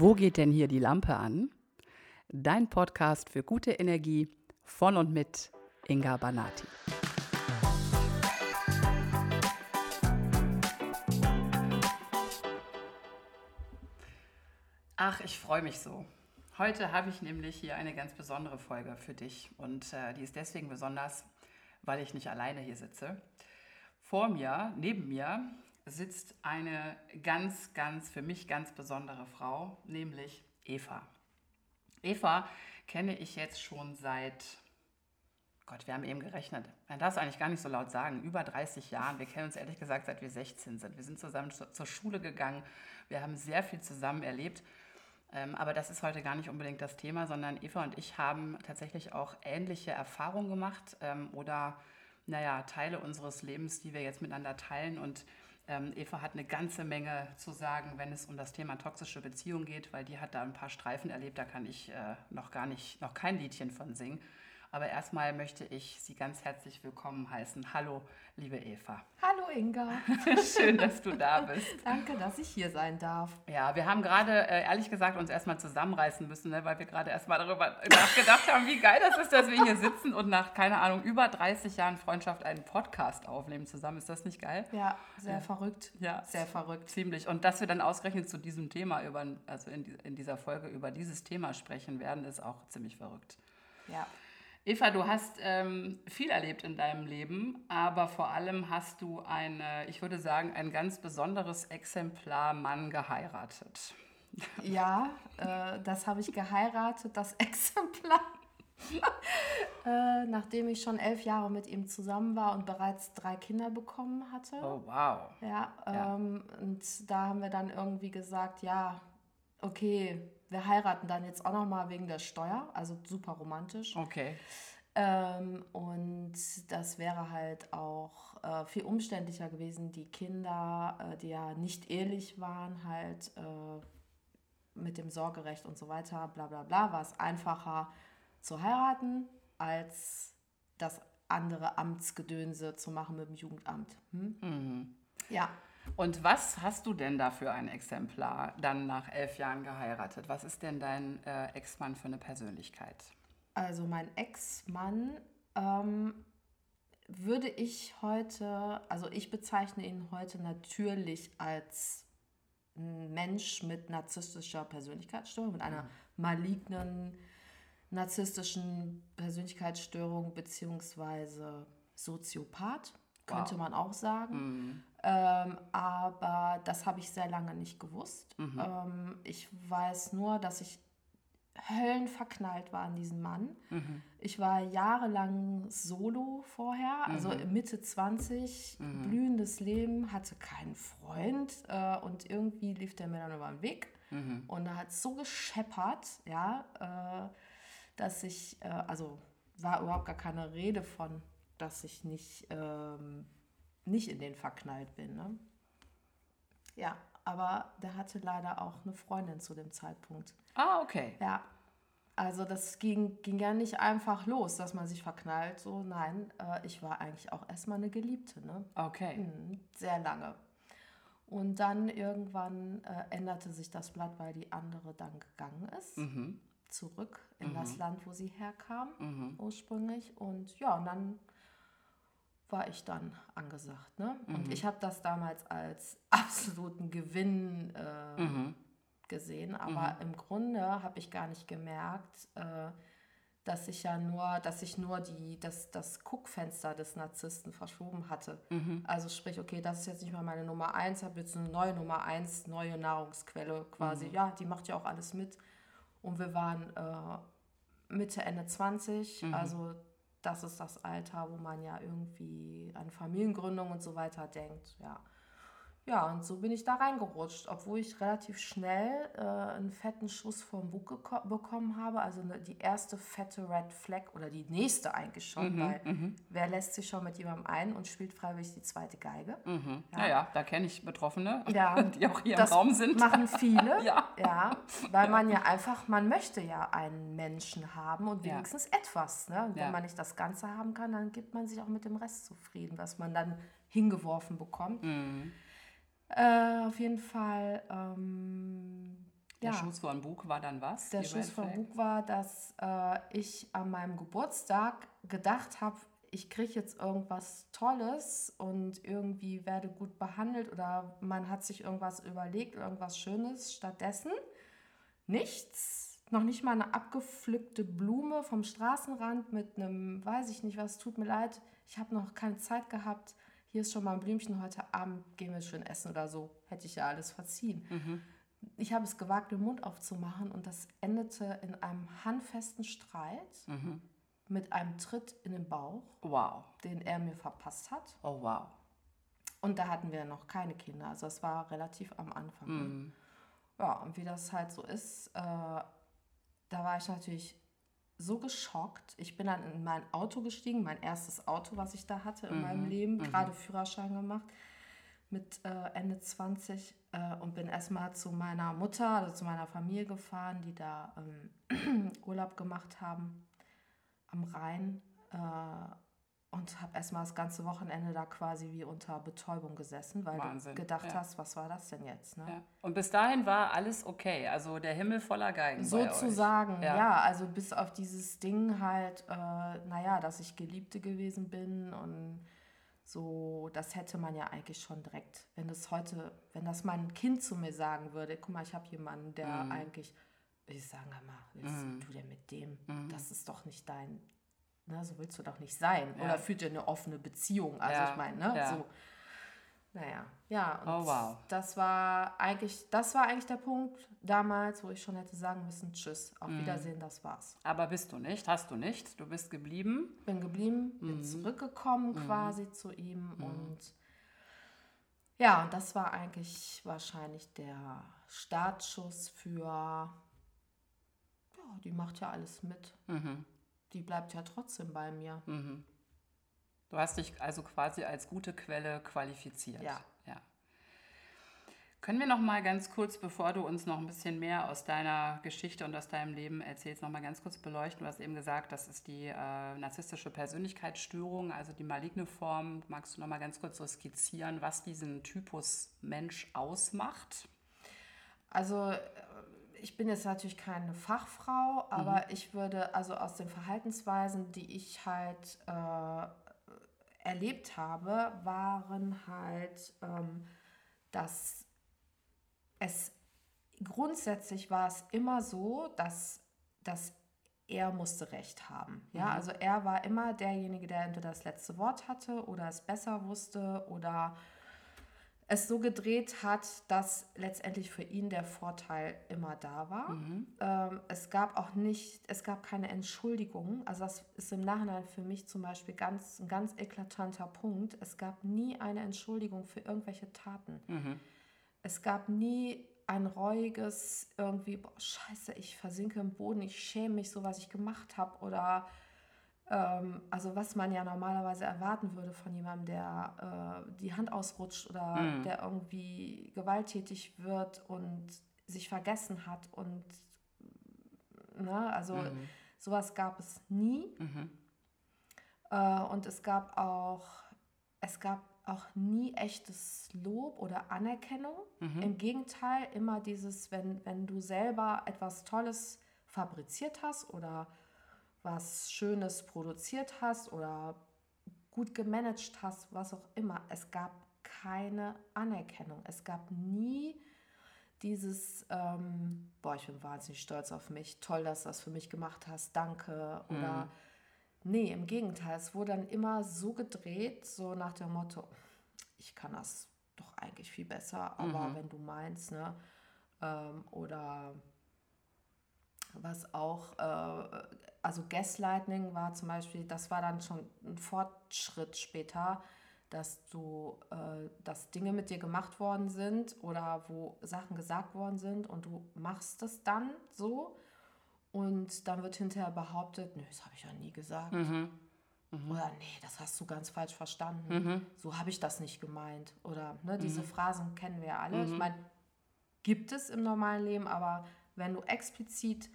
Wo geht denn hier die Lampe an? Dein Podcast für gute Energie von und mit Inga Banati. Ach, ich freue mich so. Heute habe ich nämlich hier eine ganz besondere Folge für dich und äh, die ist deswegen besonders, weil ich nicht alleine hier sitze. Vor mir, neben mir, sitzt eine ganz, ganz, für mich ganz besondere Frau, nämlich Eva. Eva kenne ich jetzt schon seit, Gott, wir haben eben gerechnet, man darf es eigentlich gar nicht so laut sagen, über 30 Jahren. Wir kennen uns ehrlich gesagt seit wir 16 sind. Wir sind zusammen zur Schule gegangen, wir haben sehr viel zusammen erlebt. Ähm, aber das ist heute gar nicht unbedingt das Thema, sondern Eva und ich haben tatsächlich auch ähnliche Erfahrungen gemacht ähm, oder, naja, Teile unseres Lebens, die wir jetzt miteinander teilen. Und ähm, Eva hat eine ganze Menge zu sagen, wenn es um das Thema toxische Beziehung geht, weil die hat da ein paar Streifen erlebt, da kann ich äh, noch gar nicht, noch kein Liedchen von singen. Aber erstmal möchte ich Sie ganz herzlich willkommen heißen. Hallo, liebe Eva. Hallo Inga. Schön, dass du da bist. Danke, dass ich hier sein darf. Ja, wir haben gerade, äh, ehrlich gesagt, uns erstmal zusammenreißen müssen, ne, weil wir gerade erstmal darüber nachgedacht haben, wie geil das ist, dass wir hier sitzen und nach, keine Ahnung, über 30 Jahren Freundschaft einen Podcast aufnehmen zusammen. Ist das nicht geil? Ja, sehr ja. verrückt. Ja, sehr verrückt. Ziemlich. Und dass wir dann ausgerechnet zu diesem Thema, über, also in, in dieser Folge über dieses Thema sprechen werden, ist auch ziemlich verrückt. Ja. Eva, du hast ähm, viel erlebt in deinem Leben, aber vor allem hast du eine, ich würde sagen, ein ganz besonderes Exemplar Mann geheiratet. Ja, äh, das habe ich geheiratet, das Exemplar. äh, nachdem ich schon elf Jahre mit ihm zusammen war und bereits drei Kinder bekommen hatte. Oh, wow. Ja, ähm, ja. und da haben wir dann irgendwie gesagt, ja, okay, wir heiraten dann jetzt auch noch mal wegen der Steuer, also super romantisch. Okay. Ähm, und das wäre halt auch äh, viel umständlicher gewesen, die Kinder, äh, die ja nicht ehelich waren, halt äh, mit dem Sorgerecht und so weiter, bla bla bla, war es einfacher zu heiraten, als das andere Amtsgedönse zu machen mit dem Jugendamt. Hm? Mhm. Ja. Und was hast du denn da für ein Exemplar dann nach elf Jahren geheiratet? Was ist denn dein äh, Ex-Mann für eine Persönlichkeit? Also mein Ex-Mann ähm, würde ich heute, also ich bezeichne ihn heute natürlich als Mensch mit narzisstischer Persönlichkeitsstörung, mit einer mhm. malignen narzisstischen Persönlichkeitsstörung beziehungsweise Soziopath, könnte wow. man auch sagen. Mhm. Ähm, aber das habe ich sehr lange nicht gewusst. Mhm. Ähm, ich weiß nur, dass ich höllenverknallt war an diesen Mann. Mhm. Ich war jahrelang solo vorher, also mhm. Mitte 20, mhm. blühendes Leben, hatte keinen Freund äh, und irgendwie lief der mir dann über den Weg. Mhm. Und da hat es so gescheppert, ja, äh, dass ich, äh, also war überhaupt gar keine Rede von, dass ich nicht ähm, nicht in den verknallt bin. Ne? Ja, aber der hatte leider auch eine Freundin zu dem Zeitpunkt. Ah, okay. Ja. Also das ging, ging ja nicht einfach los, dass man sich verknallt. So, nein, äh, ich war eigentlich auch erstmal eine Geliebte. Ne? Okay. Mhm, sehr lange. Und dann irgendwann äh, änderte sich das Blatt, weil die andere dann gegangen ist. Mhm. Zurück in mhm. das Land, wo sie herkam, mhm. ursprünglich. Und ja, und dann war ich dann angesagt. Ne? Und mhm. ich habe das damals als absoluten Gewinn äh, mhm. gesehen, aber mhm. im Grunde habe ich gar nicht gemerkt, äh, dass ich ja nur, dass ich nur die, das, das Guckfenster des Narzissten verschoben hatte. Mhm. Also sprich, okay, das ist jetzt nicht mehr meine Nummer eins, habe jetzt eine neue Nummer eins, neue Nahrungsquelle quasi. Mhm. Ja, die macht ja auch alles mit. Und wir waren äh, Mitte, Ende 20, Mhm. also das ist das Alter, wo man ja irgendwie an Familiengründung und so weiter denkt. Ja. Ja, und so bin ich da reingerutscht, obwohl ich relativ schnell äh, einen fetten Schuss vom Bug bekommen habe. Also ne, die erste fette Red Flag oder die nächste eigentlich schon, Mhm, weil mhm. wer lässt sich schon mit jemandem ein und spielt freiwillig die zweite Geige? Mhm. Ja. Naja, da kenne ich Betroffene, Ja, die auch hier das im Raum sind. machen viele. Ja. ja, weil man ja einfach, man möchte ja einen Menschen haben und Ja. wenigstens etwas. Ne? Und wenn Ja. man nicht das Ganze haben kann, dann gibt man sich auch mit dem Rest zufrieden, was man dann hingeworfen bekommt. Mhm. Äh, auf jeden Fall, ähm, Der Ja. Schuss von Bug war dann was? Der Schuss vom Flag? Bug war, dass äh, ich an meinem Geburtstag gedacht habe, ich kriege jetzt irgendwas Tolles und irgendwie werde gut behandelt oder man hat sich irgendwas überlegt, irgendwas Schönes. Stattdessen nichts, noch nicht mal eine abgepflückte Blume vom Straßenrand mit einem, weiß ich nicht was, tut mir leid, ich habe noch keine Zeit gehabt. Hier ist schon mal ein Blümchen, heute Abend gehen wir schön essen oder so. Hätte ich ja alles verziehen. Ich habe es gewagt, den Mund aufzumachen und das endete in einem handfesten Streit mit einem Tritt in den Bauch, Wow. den er mir verpasst hat. Oh, wow. Und da hatten wir noch keine Kinder, also es war relativ am Anfang. ne? Ja, und wie das halt so ist, äh, da war ich natürlich so geschockt. Ich bin dann in mein Auto gestiegen, mein erstes Auto, was ich da hatte in meinem Leben, gerade Führerschein gemacht mit äh, Ende 20 äh, und bin erstmal zu meiner Mutter, also zu meiner Familie gefahren, die da ähm, Urlaub gemacht haben am Rhein äh, und habe erstmal das ganze Wochenende da quasi wie unter Betäubung gesessen, weil Wahnsinn, du gedacht ja. hast, was war das denn jetzt? Ne? Ja. Und bis dahin war alles okay. Also der Himmel voller Geigen. Sozusagen, Ja. ja. Also bis auf dieses Ding halt, äh, naja, dass ich Geliebte gewesen bin und so, das hätte man ja eigentlich schon direkt, wenn das heute, wenn das mein Kind zu mir sagen würde, guck mal, ich habe jemanden, der Mhm. eigentlich, ich sagen, hör mal, willst du denn mit dem? Mhm. Das ist doch nicht dein, ne, so willst du doch nicht sein. Ja. Oder führt ihr eine offene Beziehung? Also Ja, ich meine, ne, ja. so. Naja, ja, und Oh, wow. das war eigentlich, das war eigentlich der Punkt damals, wo ich schon hätte sagen müssen, tschüss, auf Mhm. Wiedersehen, das war's. Aber bist du nicht, hast du nicht. Du bist geblieben. Bin geblieben, bin Mhm. zurückgekommen quasi zu ihm und ja, und das war eigentlich wahrscheinlich der Startschuss für, ja, die macht ja alles mit. Mhm. Die bleibt ja trotzdem bei mir. Du hast dich also quasi als gute Quelle qualifiziert. Ja. ja. Können wir noch mal ganz kurz, bevor du uns noch ein bisschen mehr aus deiner Geschichte und aus deinem Leben erzählst, noch mal ganz kurz beleuchten? Du hast eben gesagt, das ist die äh, narzisstische Persönlichkeitsstörung, also die maligne Form. Magst du noch mal ganz kurz so skizzieren, was diesen Typus Mensch ausmacht? Also ich bin jetzt natürlich keine Fachfrau, aber ich würde also aus den Verhaltensweisen, die ich halt äh, erlebt habe, waren halt, ähm, dass es grundsätzlich war es immer so, dass, dass er musste Recht haben. Ja, also er war immer derjenige, der entweder das letzte Wort hatte oder es besser wusste oder es so gedreht hat, dass letztendlich für ihn der Vorteil immer da war. Ähm, es gab auch nicht, es gab keine Entschuldigung. Also das ist im Nachhinein für mich zum Beispiel ganz, ein ganz eklatanter Punkt. Es gab nie eine Entschuldigung für irgendwelche Taten. Es gab nie ein reuiges irgendwie, boah, scheiße, ich versinke im Boden, ich schäme mich so, was ich gemacht habe oder also was man ja normalerweise erwarten würde von jemandem, der äh, die Hand ausrutscht oder der irgendwie gewalttätig wird und sich vergessen hat und ne, also sowas gab es nie. Äh, und es gab auch, es gab auch nie echtes Lob oder Anerkennung. Im Gegenteil, immer dieses, wenn, wenn du selber etwas Tolles fabriziert hast oder was Schönes produziert hast oder gut gemanagt hast, was auch immer, es gab keine Anerkennung. Es gab nie dieses, ähm, boah, ich bin wahnsinnig stolz auf mich, toll, dass du das für mich gemacht hast, danke. Oder nee, im Gegenteil, es wurde dann immer so gedreht, so nach dem Motto, ich kann das doch eigentlich viel besser, aber wenn du meinst, ne? Ähm, oder was auch, äh, also Gaslighting war zum Beispiel, das war dann schon ein Fortschritt später, dass du, äh, dass Dinge mit dir gemacht worden sind oder wo Sachen gesagt worden sind und du machst es dann so und dann wird hinterher behauptet, nö, das habe ich ja nie gesagt. Oder nee, das hast du ganz falsch verstanden. So habe ich das nicht gemeint. Oder ne, diese Phrasen kennen wir ja alle. Ich meine, gibt es im normalen Leben, aber wenn du explizit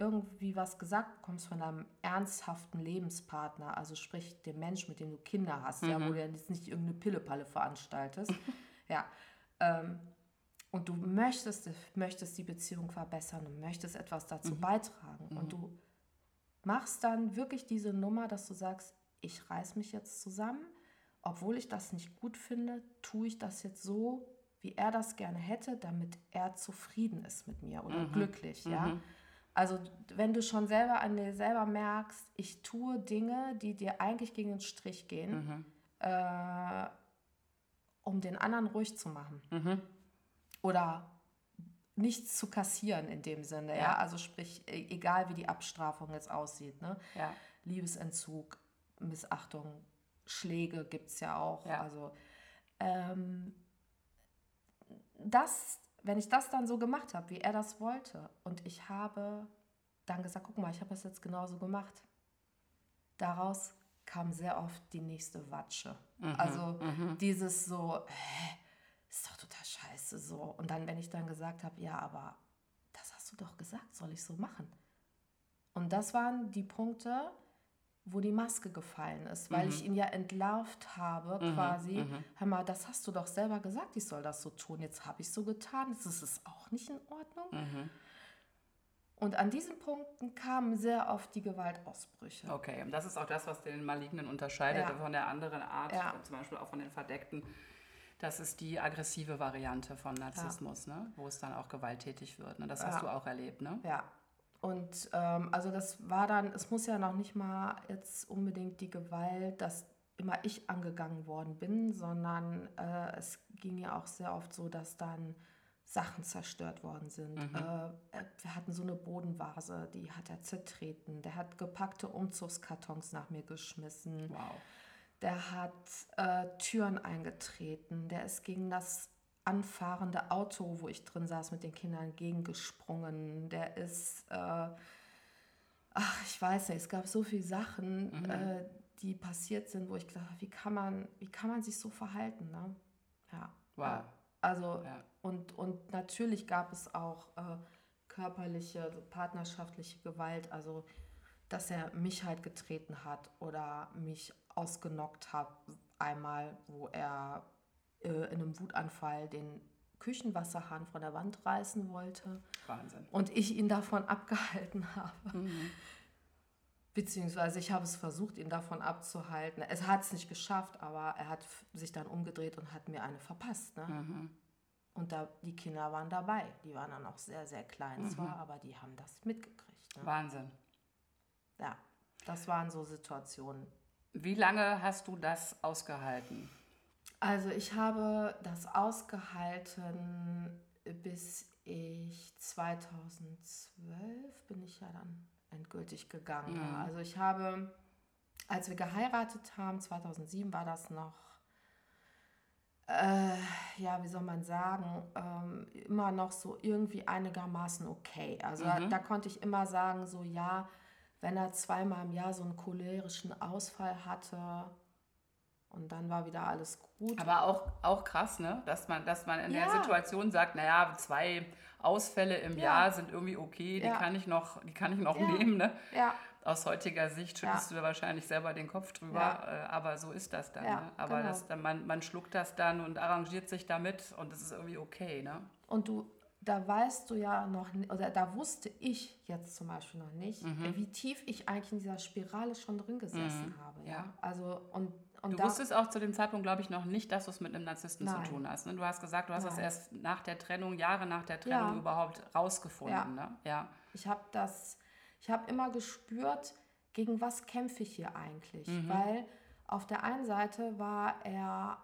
irgendwie was gesagt bekommst von einem ernsthaften Lebenspartner, also sprich dem Mensch, mit dem du Kinder hast, ja, wo du jetzt nicht irgendeine Pillepalle veranstaltest, ja, ähm, und du möchtest, möchtest die Beziehung verbessern und möchtest etwas dazu Mhm. beitragen. Und du machst dann wirklich diese Nummer, dass du sagst, ich reiß mich jetzt zusammen, obwohl ich das nicht gut finde, tue ich das jetzt so, wie er das gerne hätte, damit er zufrieden ist mit mir oder glücklich, ja. Also wenn du schon selber an dir selber merkst, ich tue Dinge, die dir eigentlich gegen den Strich gehen, äh, um den anderen ruhig zu machen oder nichts zu kassieren in dem Sinne, ja. Ja. Also sprich, e- egal wie die Abstrafung jetzt aussieht, ne? Ja. Liebesentzug, Missachtung, Schläge gibt es ja auch. Ja. Also ähm, das, wenn ich das dann so gemacht habe, wie er das wollte, und ich habe dann gesagt, guck mal, ich habe das jetzt genauso gemacht. Daraus kam sehr oft die nächste Watsche. also dieses so, hä, ist doch total scheiße so. Und dann, wenn ich dann gesagt habe, ja, aber das hast du doch gesagt, soll ich so machen? Und das waren die Punkte, wo die Maske gefallen ist, weil ich ihn ja entlarvt habe, quasi. Hör mal, das hast du doch selber gesagt, ich soll das so tun. Jetzt habe ich so getan, jetzt ist es auch nicht in Ordnung. Und an diesen Punkten kamen sehr oft die Gewaltausbrüche. Okay, und das ist auch das, was den Malignen unterscheidet Ja. von der anderen Art, Ja. zum Beispiel auch von den Verdeckten. Das ist die aggressive Variante von Narzissmus, ne? wo es dann auch gewalttätig wird. Ne? Das hast Ja. du auch erlebt, ne? Ja. Und ähm, also das war dann, es muss ja noch nicht mal jetzt unbedingt die Gewalt, dass immer ich angegangen worden bin, sondern äh, es ging ja auch sehr oft so, dass dann Sachen zerstört worden sind. Äh, äh, wir hatten so eine Bodenvase, die hat er zertreten. Der hat gepackte Umzugskartons nach mir geschmissen. Wow. Der hat äh, Türen eingetreten. Der ist gegen das anfahrende Auto, wo ich drin saß mit den Kindern, gegengesprungen. Der ist, äh, ach, ich weiß nicht, es gab so viele Sachen, äh, die passiert sind, wo ich gedacht habe, wie kann man, wie kann man sich so verhalten? Ne? Ja. Wow. Also, Ja. und, und natürlich gab es auch äh, körperliche, partnerschaftliche Gewalt, also dass er mich halt getreten hat oder mich ausgenockt hat, einmal, wo er in einem Wutanfall den Küchenwasserhahn von der Wand reißen wollte Wahnsinn. und ich ihn davon abgehalten habe. Beziehungsweise ich habe es versucht, ihn davon abzuhalten. Es hat es nicht geschafft, aber er hat sich dann umgedreht und hat mir eine verpasst. Ne? Und da, die Kinder waren dabei. Die waren dann auch sehr, sehr klein zwar, aber die haben das mitgekriegt. Ne? Wahnsinn. Ja, das waren so Situationen. Wie lange hast du das ausgehalten? Also ich habe das ausgehalten, bis ich 2012 bin ich ja dann endgültig gegangen. Ja. Also ich habe, als wir geheiratet haben, 2007 war das noch, äh, ja, wie soll man sagen, ähm, immer noch so irgendwie einigermaßen okay. Also da, da konnte ich immer sagen, so ja, wenn er zweimal im Jahr so einen cholerischen Ausfall hatte, und dann war wieder alles gut. Aber auch, auch krass, ne? dass, man, dass man in der Ja. Situation sagt, naja, zwei Ausfälle im Ja. Jahr sind irgendwie okay, die Ja. kann ich noch, die kann ich noch nehmen. Ne? ja, Aus heutiger Sicht schüttelst du da wahrscheinlich selber den Kopf drüber, äh, aber so ist das dann. Ne? Aber genau. das, dann, man, man schluckt das dann und arrangiert sich damit und es ist irgendwie okay. Ne? Und du, da weißt du ja noch, oder da wusste ich jetzt zum Beispiel noch nicht, Mhm. wie tief ich eigentlich in dieser Spirale schon drin gesessen habe. Ja. ja. Also, und, und Du wusstest auch zu dem Zeitpunkt, glaube ich, noch nicht, dass du es mit einem Narzissten Nein. zu tun hast. Ne? Du hast gesagt, du hast das Nein. erst nach der Trennung, Jahre nach der Trennung Ja. überhaupt rausgefunden. Ja. Ne? Ja. ich habe das, ich habe immer gespürt, gegen was kämpfe ich hier eigentlich? Mhm. Weil auf der einen Seite war er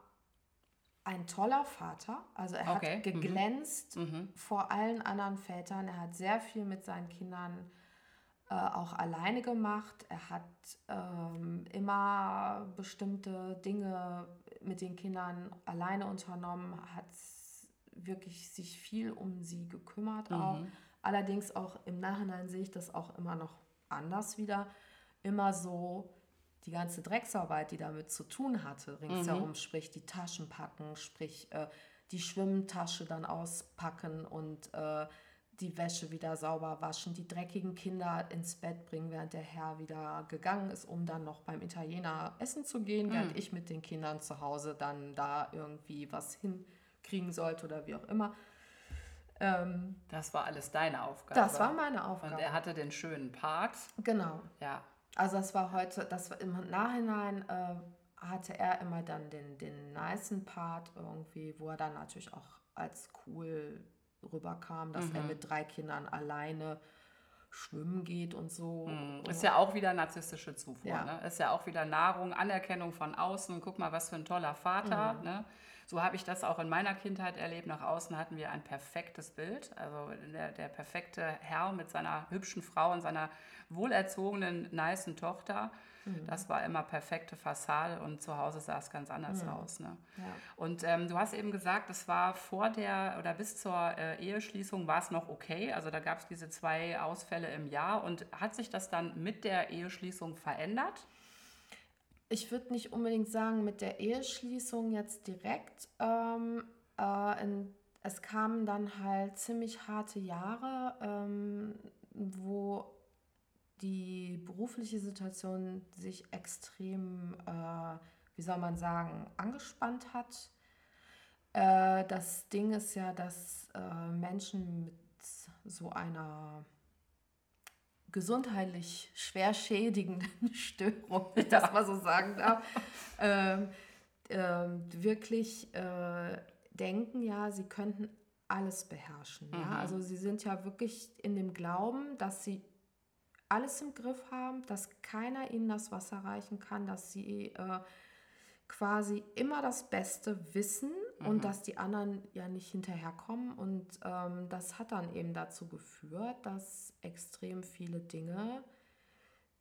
ein toller Vater, also er Okay, hat mhm. geglänzt vor allen anderen Vätern. Er hat sehr viel mit seinen Kindern äh, auch alleine gemacht. Er hat ähm, immer bestimmte Dinge mit den Kindern alleine unternommen, hat wirklich sich viel um sie gekümmert auch. Allerdings auch im Nachhinein sehe ich das auch immer noch anders wieder. Immer so die ganze Drecksarbeit, die damit zu tun hatte, ringsherum, sprich die Taschen packen, sprich äh, die Schwimmtasche dann auspacken und äh, die Wäsche wieder sauber waschen, die dreckigen Kinder ins Bett bringen, während der Herr wieder gegangen ist, um dann noch beim Italiener essen zu gehen, während ich mit den Kindern zu Hause dann da irgendwie was hinkriegen sollte oder wie auch immer. Ähm, das war alles deine Aufgabe. Das war meine Aufgabe. Und er hatte den schönen Part. Genau. Ja. Also das war heute, das war im Nachhinein äh, hatte er immer dann den, den nicen Part irgendwie, wo er dann natürlich auch als cool rüberkam, dass mhm. er mit drei Kindern alleine schwimmen geht und so. Mhm. Ist ja auch wieder narzisstische Zufuhr. Ja. Ne? Ist ja auch wieder Nahrung, Anerkennung von außen. Guck mal, was für ein toller Vater. Mhm. Ne? So habe ich das auch in meiner Kindheit erlebt. Nach außen hatten wir ein perfektes Bild. Also der, der perfekte Herr mit seiner hübschen Frau und seiner wohlerzogenen, niceen Tochter. Mhm. Das war immer perfekte Fassade und zu Hause sah es ganz anders mhm. aus. Ne? Ja. Und ähm, du hast eben gesagt, es war vor der oder bis zur äh, Eheschließung war es noch okay. Also da gab es diese zwei Ausfälle im Jahr. Und hat sich das dann mit der Eheschließung verändert? Ich würde nicht unbedingt sagen mit der Eheschließung jetzt direkt. Ähm, äh, in, es kamen dann halt ziemlich harte Jahre, ähm, wo die berufliche Situation sich extrem, äh, wie soll man sagen, angespannt hat. Äh, das Ding ist ja, dass äh, Menschen mit so einer gesundheitlich schwer schädigenden Störung, wenn ich das mal so sagen darf, ähm, ähm, wirklich äh, denken, ja, sie könnten alles beherrschen. Mhm. Ja? Also sie sind ja wirklich in dem Glauben, dass sie alles im Griff haben, dass keiner ihnen das Wasser reichen kann, dass sie äh, quasi immer das Beste wissen mhm. und dass die anderen ja nicht hinterherkommen. Und ähm, das hat dann eben dazu geführt, dass extrem viele Dinge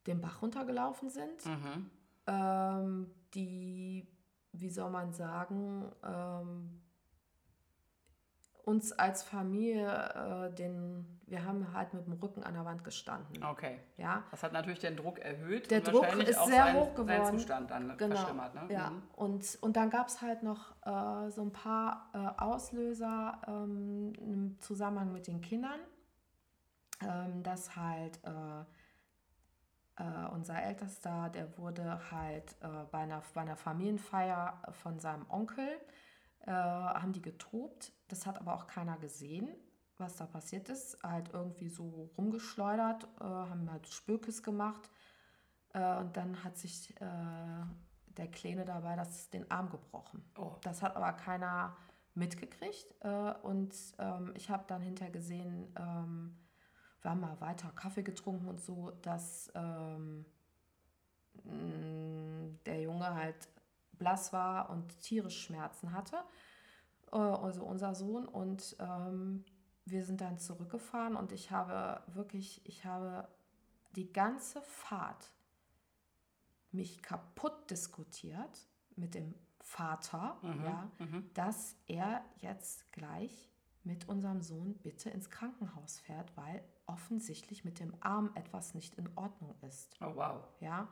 den Bach runtergelaufen sind, mhm. ähm, die, wie soll man sagen, ähm, uns als Familie äh, den, wir haben halt mit dem Rücken an der Wand gestanden. Okay. Ja. Das hat natürlich den Druck erhöht. Der Druck ist sehr sein, hoch geworden. Seinen Zustand dann genau. verschlimmert. Ne? Ja. Mhm. Und, und dann gab es halt noch äh, so ein paar äh, Auslöser ähm, im Zusammenhang mit den Kindern, ähm, dass halt äh, äh, unser Ältester, der wurde halt äh, bei, einer, bei einer Familienfeier von seinem Onkel, haben die getobt das hat aber auch keiner gesehen, was da passiert ist. Halt irgendwie so rumgeschleudert, äh, haben halt Spökes gemacht. Äh, und dann hat sich äh, der Kleine dabei das, den Arm gebrochen. Oh. Das hat aber keiner mitgekriegt. Äh, und ähm, ich habe dann hinterher gesehen, ähm, wir haben mal weiter Kaffee getrunken und so, dass ähm, der Junge halt blass war und tierisch Schmerzen hatte äh, also unser Sohn. Und ähm, wir sind dann zurückgefahren und ich habe wirklich, ich habe die ganze Fahrt mich kaputt diskutiert mit dem Vater, mhm, ja, mhm. dass er jetzt gleich mit unserem Sohn bitte ins Krankenhaus fährt, weil offensichtlich mit dem Arm etwas nicht in Ordnung ist. Oh wow. Ja.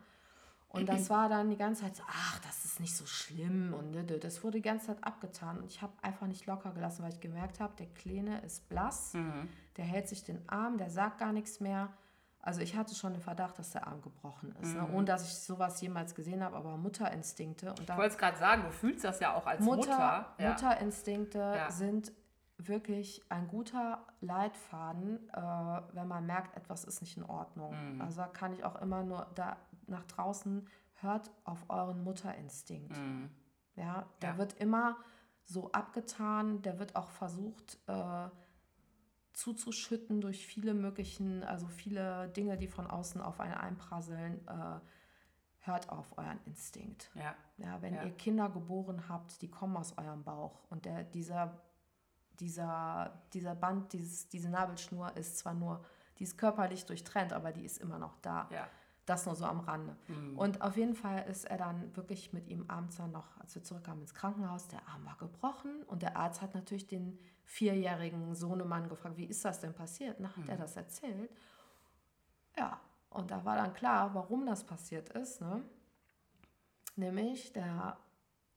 Und das war dann die ganze Zeit so, ach, das ist nicht so schlimm. Und das wurde die ganze Zeit abgetan. Und ich habe einfach nicht locker gelassen, weil ich gemerkt habe, der Kleine ist blass, mhm. der hält sich den Arm, der sagt gar nichts mehr. Also ich hatte schon den Verdacht, dass der Arm gebrochen ist. Ne? Mhm. Ne? Ohne dass ich sowas jemals gesehen habe, aber Mutterinstinkte. Und ich wollte es gerade sagen, du fühlst das ja auch als Mutter. Mutter ja. Mutterinstinkte ja. sind wirklich ein guter Leitfaden, äh, wenn man merkt, etwas ist nicht in Ordnung. Mhm. Also da kann ich auch immer nur da nach draußen, hört auf euren Mutterinstinkt. Mhm. Ja, der ja. wird immer so abgetan, der wird auch versucht äh, zuzuschütten durch viele möglichen, also viele Dinge, die von außen auf einen einprasseln. Äh, hört auf euren Instinkt. Ja. Ja, wenn ja. ihr Kinder geboren habt, die kommen aus eurem Bauch und der, dieser, dieser, dieser Band, dieses, diese Nabelschnur ist zwar nur, die ist körperlich durchtrennt, aber die ist immer noch da. Ja. Das nur so am Rande. Mhm. Und auf jeden Fall ist er dann wirklich mit ihm abends dann noch, als wir zurückkamen ins Krankenhaus, der Arm war gebrochen und der Arzt hat natürlich den vierjährigen Sohnemann gefragt, wie ist das denn passiert? Na, hat mhm. er das erzählt? Ja, und da war dann klar, warum das passiert ist. Ne? Nämlich der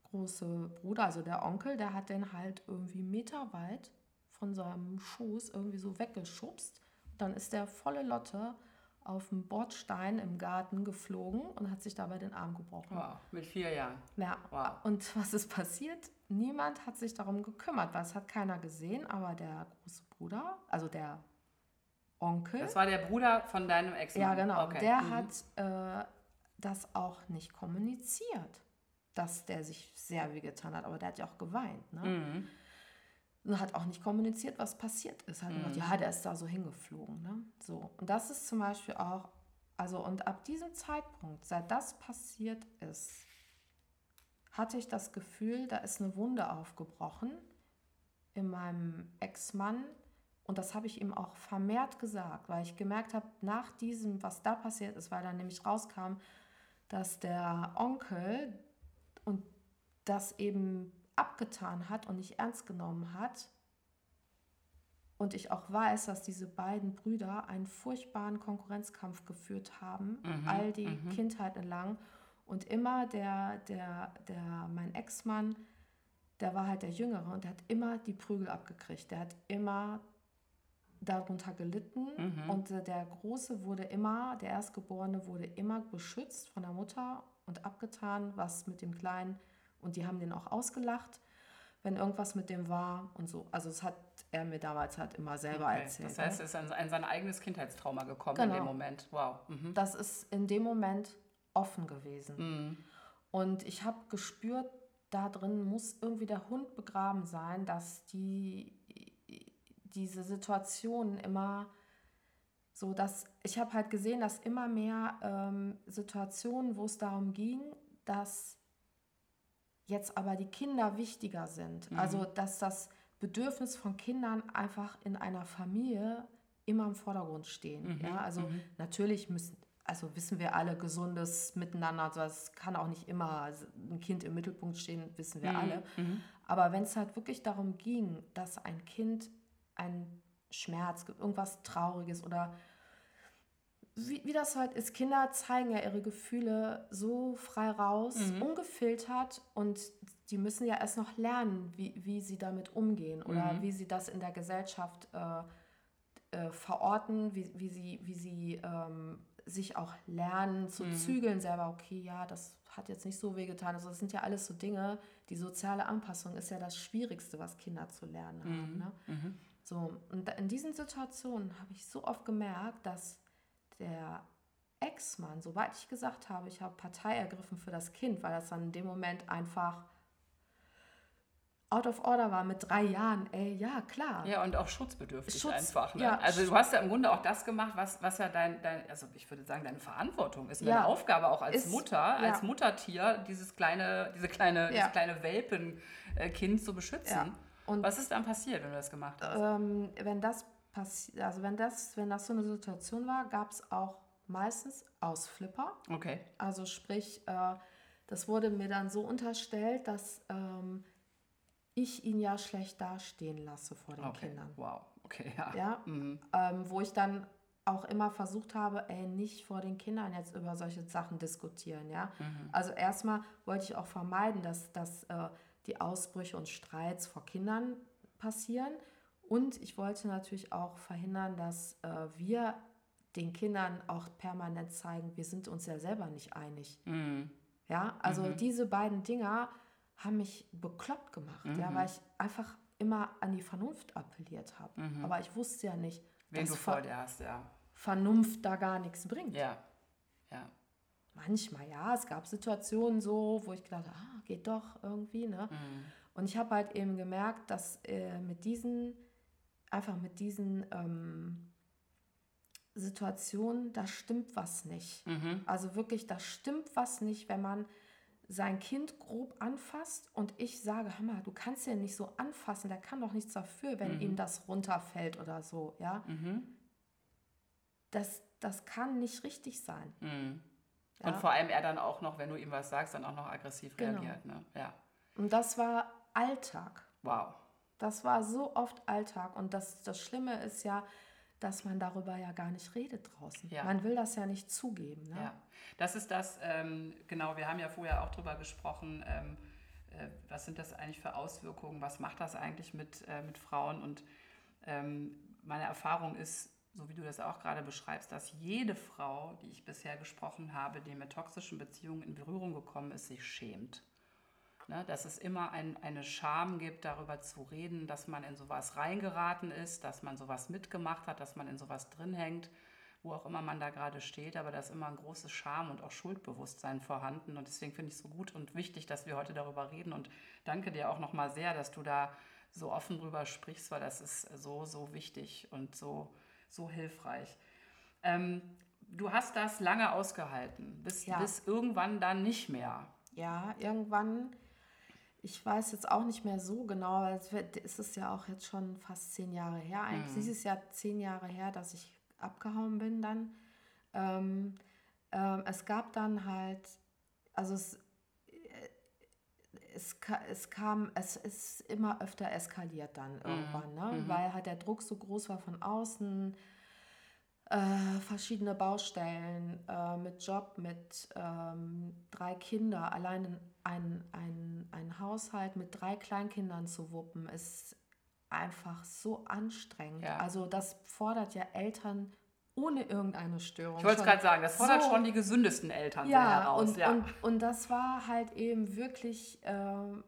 große Bruder, also der Onkel, der hat den halt irgendwie meterweit von seinem Schoß irgendwie so weggeschubst. Dann ist der volle Lotte auf dem Bordstein im Garten geflogen und hat sich dabei den Arm gebrochen. Wow, mit vier Jahren. Ja, wow. und was ist passiert? Niemand hat sich darum gekümmert, weil es hat keiner gesehen, aber der große Bruder, also der Onkel. Das war der Bruder von deinem ex Ja, genau. Okay. Der mhm. hat äh, das auch nicht kommuniziert, dass der sich sehr wehgetan hat. Aber der hat ja auch geweint. Ne? Mhm. Und hat auch nicht kommuniziert, was passiert ist. Hat mhm. gesagt, ja, der ist da so hingeflogen. Ne? So. Und das ist zum Beispiel auch, also und ab diesem Zeitpunkt, seit das passiert ist, hatte ich das Gefühl, da ist eine Wunde aufgebrochen in meinem Ex-Mann. Und das habe ich ihm auch vermehrt gesagt, weil ich gemerkt habe, nach diesem, was da passiert ist, weil dann nämlich rauskam, dass der Onkel und das eben abgetan hat und nicht ernst genommen hat. Und ich auch weiß, dass diese beiden Brüder einen furchtbaren Konkurrenzkampf geführt haben, mhm, all die mhm. Kindheit entlang. Und immer der, der, der, mein Ex-Mann, der war halt der Jüngere und der hat immer die Prügel abgekriegt. Der hat immer darunter gelitten mhm. und der Große wurde immer, der Erstgeborene wurde immer beschützt von der Mutter und abgetan, was mit dem Kleinen und die haben den auch ausgelacht, wenn irgendwas mit dem war und so. Also das hat er mir damals halt immer selber okay. erzählt. Das heißt, ne? es ist an, sein eigenes Kindheitstrauma gekommen genau. in dem Moment. Wow. Mhm. Das ist in dem Moment offen gewesen. Mhm. Und ich habe gespürt, da drin muss irgendwie der Hund begraben sein, dass die diese Situationen immer so, dass ich habe halt gesehen, dass immer mehr ähm, Situationen, wo es darum ging, dass jetzt aber die Kinder wichtiger sind. Mhm. Also, dass das Bedürfnis von Kindern einfach in einer Familie immer im Vordergrund stehen. Mhm. Ja, also mhm. natürlich müssen, also wissen wir alle, gesundes Miteinander, also das kann auch nicht immer ein Kind im Mittelpunkt stehen, wissen wir mhm. alle. Mhm. Aber wenn es halt wirklich darum ging, dass ein Kind einen Schmerz, irgendwas Trauriges oder wie, wie das halt ist. Kinder zeigen ja ihre Gefühle so frei raus, mhm. ungefiltert und die müssen ja erst noch lernen, wie, wie sie damit umgehen oder mhm. wie sie das in der Gesellschaft äh, äh, verorten, wie, wie sie, wie sie ähm, sich auch lernen zu mhm. zügeln selber. Okay, ja, das hat jetzt nicht so wehgetan. Also das sind ja alles so Dinge. Die soziale Anpassung ist ja das Schwierigste, was Kinder zu lernen haben. Mhm. Ne? Mhm. So, und in diesen Situationen habe ich so oft gemerkt, dass der Ex-Mann, soweit ich gesagt habe, ich habe Partei ergriffen für das Kind, weil das dann in dem Moment einfach out of order war mit drei Jahren, ey, ja, klar. Ja, und auch schutzbedürftig Schutz, einfach. Ne? Ja, also du hast ja im Grunde auch das gemacht, was, was ja dein, dein, also ich würde sagen, deine Verantwortung ist, ja. deine Aufgabe auch als ist, Mutter, als ja. Muttertier, dieses kleine, diese kleine, dieses kleine Welpenkind zu beschützen. Und Was ist dann passiert, wenn du das gemacht hast? Ähm, wenn das passiert, also wenn das, wenn das so eine Situation war, gab es auch meistens Ausflipper. Okay. Also sprich, äh, das wurde mir dann so unterstellt, dass ähm, ich ihn ja schlecht dastehen lasse vor den okay. Kindern. Wow, okay, ja. ja? Mhm. Ähm, wo ich dann auch immer versucht habe, ey, nicht vor den Kindern jetzt über solche Sachen diskutieren, ja. Mhm. Also erstmal wollte ich auch vermeiden, dass, dass äh, die Ausbrüche und Streits vor Kindern passieren. Und ich wollte natürlich auch verhindern, dass äh, wir den Kindern auch permanent zeigen, wir sind uns ja selber nicht einig. Mhm. Ja, also mhm. diese beiden Dinger haben mich bekloppt gemacht, mhm. ja, weil ich einfach immer an die Vernunft appelliert habe. Mhm. Aber ich wusste ja nicht, Wen dass Ver hast, ja. Vernunft da gar nichts bringt. Ja, ja. Manchmal ja, es gab Situationen so, wo ich gedacht habe, ah, geht doch irgendwie. Ne? Mhm. Und ich habe halt eben gemerkt, dass äh, mit diesen, einfach mit diesen ähm, Situationen, da stimmt was nicht. Mhm. Also wirklich, da stimmt was nicht, wenn man sein Kind grob anfasst und ich sage, hör mal, du kannst ihn nicht so anfassen, der kann doch nichts dafür, wenn mhm. ihm das runterfällt oder so, ja. Mhm. Das, das kann nicht richtig sein. Mhm. Ja. Und vor allem er dann auch noch, wenn du ihm was sagst, dann auch noch aggressiv genau. reagiert. Ne? Ja. Und das war Alltag. Wow. Das war so oft Alltag. Und das, das Schlimme ist ja, dass man darüber ja gar nicht redet draußen. Ja. Man will das ja nicht zugeben. Ne? Ja, das ist das, ähm, genau, wir haben ja vorher auch darüber gesprochen, ähm, äh, was sind das eigentlich für Auswirkungen, was macht das eigentlich mit, äh, mit Frauen und ähm, meine Erfahrung ist, so wie du das auch gerade beschreibst, dass jede Frau, die ich bisher gesprochen habe, die mit toxischen Beziehungen in Berührung gekommen ist, sich schämt. Ne? Dass es immer ein, eine Scham gibt, darüber zu reden, dass man in sowas reingeraten ist, dass man sowas mitgemacht hat, dass man in sowas drin hängt, wo auch immer man da gerade steht. Aber da ist immer ein großes Scham und auch Schuldbewusstsein vorhanden. Und deswegen finde ich es so gut und wichtig, dass wir heute darüber reden. Und danke dir auch nochmal sehr, dass du da so offen drüber sprichst, weil das ist so, so wichtig und so, so hilfreich. Ähm, du hast das lange ausgehalten, bis, Ja. bis irgendwann dann nicht mehr. Ja, irgendwann, ich weiß jetzt auch nicht mehr so genau, weil es es ist ja auch jetzt schon fast zehn Jahre her. Eigentlich dieses Jahr zehn Jahre her, dass ich abgehauen bin dann. Ähm, ähm, es gab dann halt, also es, äh, es, es kam, es ist immer öfter eskaliert dann irgendwann, ne? weil halt der Druck so groß war von außen, äh, verschiedene Baustellen äh, mit Job, mit ähm, drei Kindern, allein ein, ein, ein Haushalt mit drei Kleinkindern zu wuppen, ist einfach so anstrengend. Ja. Also das fordert ja Eltern ohne irgendeine Störung. Ich wollte es gerade sagen, das fordert so- schon die gesündesten Eltern ja, heraus. und, ja. Und, und das war halt eben wirklich, ähm,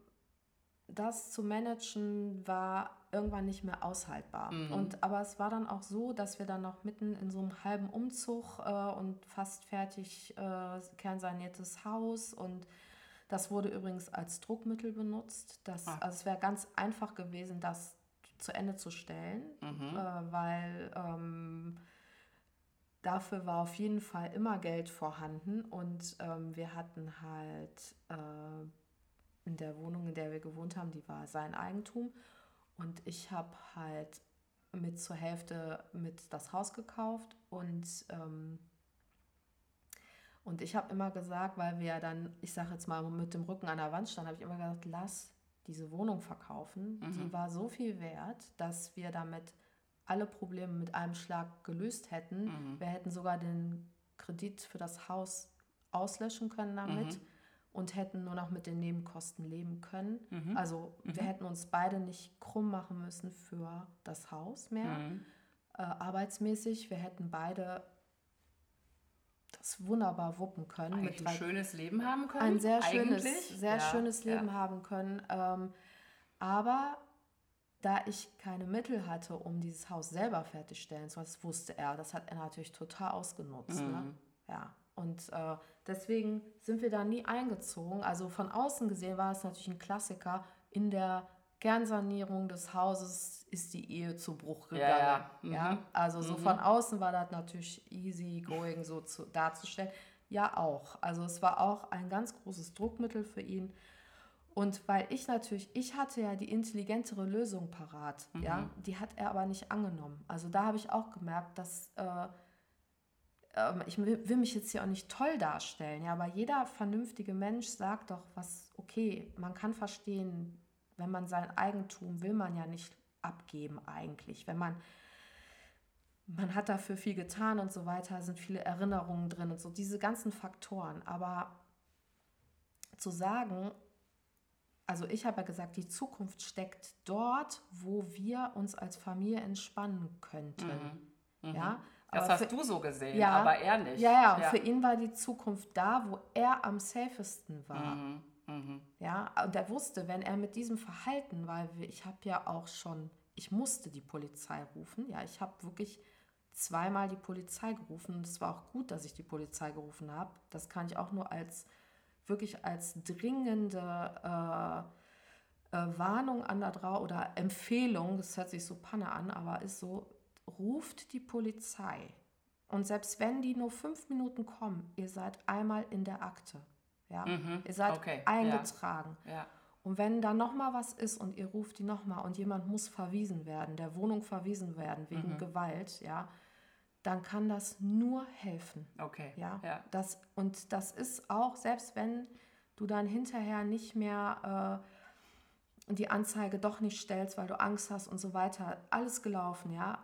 das zu managen war irgendwann nicht mehr aushaltbar. Mhm. Und, aber es war dann auch so, dass wir dann noch mitten in so einem halben Umzug äh, und fast fertig äh, kernsaniertes Haus und das wurde übrigens als Druckmittel benutzt. Das, Ah. Also es wäre ganz einfach gewesen, das zu Ende zu stellen, Mhm. äh, weil ähm, dafür war auf jeden Fall immer Geld vorhanden und ähm, wir hatten halt äh, in der Wohnung, in der wir gewohnt haben, die war sein Eigentum und ich habe halt mit zur Hälfte mit das Haus gekauft und ähm, und ich habe immer gesagt, weil wir ja dann, ich sage jetzt mal, mit dem Rücken an der Wand standen, habe ich immer gesagt, lass diese Wohnung verkaufen. Die war so viel wert, dass wir damit alle Probleme mit einem Schlag gelöst hätten. Wir hätten sogar den Kredit für das Haus auslöschen können damit und hätten nur noch mit den Nebenkosten leben können. Also wir hätten uns beide nicht krumm machen müssen für das Haus mehr. Mhm. Äh, arbeitsmäßig, wir hätten beide das wunderbar wuppen können. Eigentlich mit ein schönes Leben haben können. ein sehr schönes, sehr Ja, schönes ja. Leben haben können. Ähm, aber da ich keine Mittel hatte, um dieses Haus selber fertigstellen zu lassen, das wusste er. Das hat er natürlich total ausgenutzt. Mhm. Ne? Ja. Und äh, deswegen sind wir da nie eingezogen. Also von außen gesehen war es natürlich ein Klassiker. In der Kernsanierung des Hauses ist die Ehe zu Bruch Ja, gegangen. ja. Mhm. Ja, also so von außen war das natürlich easy going so zu, darzustellen. Ja, auch. Also es war auch ein ganz großes Druckmittel für ihn. Und weil ich natürlich, ich hatte ja die intelligentere Lösung parat, ja, die hat er aber nicht angenommen. Also da habe ich auch gemerkt, dass äh, ähm, ich will, will mich jetzt hier auch nicht toll darstellen, ja, aber jeder vernünftige Mensch sagt doch, was, okay, man kann verstehen, wenn man sein Eigentum will man ja nicht abgeben eigentlich. Wenn man, man hat dafür viel getan und so weiter, sind viele Erinnerungen drin und so, diese ganzen Faktoren. Aber zu sagen, also ich habe ja gesagt, die Zukunft steckt dort, wo wir uns als Familie entspannen könnten. Ja, Mhm. Das aber hast für- du so gesehen, Ja. aber er nicht. ja, ja, und für ihn war die Zukunft da, wo er am safesten war. Mhm. Mhm. Ja, und er wusste, wenn er mit diesem Verhalten, weil ich habe ja auch schon, ich musste die Polizei rufen. Ja, ich habe wirklich zweimal die Polizei gerufen es war auch gut, dass ich die Polizei gerufen habe. Das kann ich auch nur als wirklich als dringende äh, äh, Warnung an da drauf oder Empfehlung, das hört sich so panne an, aber ist so, ruft die Polizei. Und selbst wenn die nur fünf Minuten kommen, ihr seid einmal in der Akte. Ja? Ihr seid Mhm. Okay, ja. eingetragen. Ja. Und wenn da nochmal was ist und ihr ruft die nochmal und jemand muss verwiesen werden, der Wohnung verwiesen werden wegen Mhm. Gewalt, ja, dann kann das nur helfen. Okay. Ja, Ja. Das, und das ist auch, selbst wenn du dann hinterher nicht mehr äh, die Anzeige doch nicht stellst, weil du Angst hast und so weiter, alles gelaufen, ja.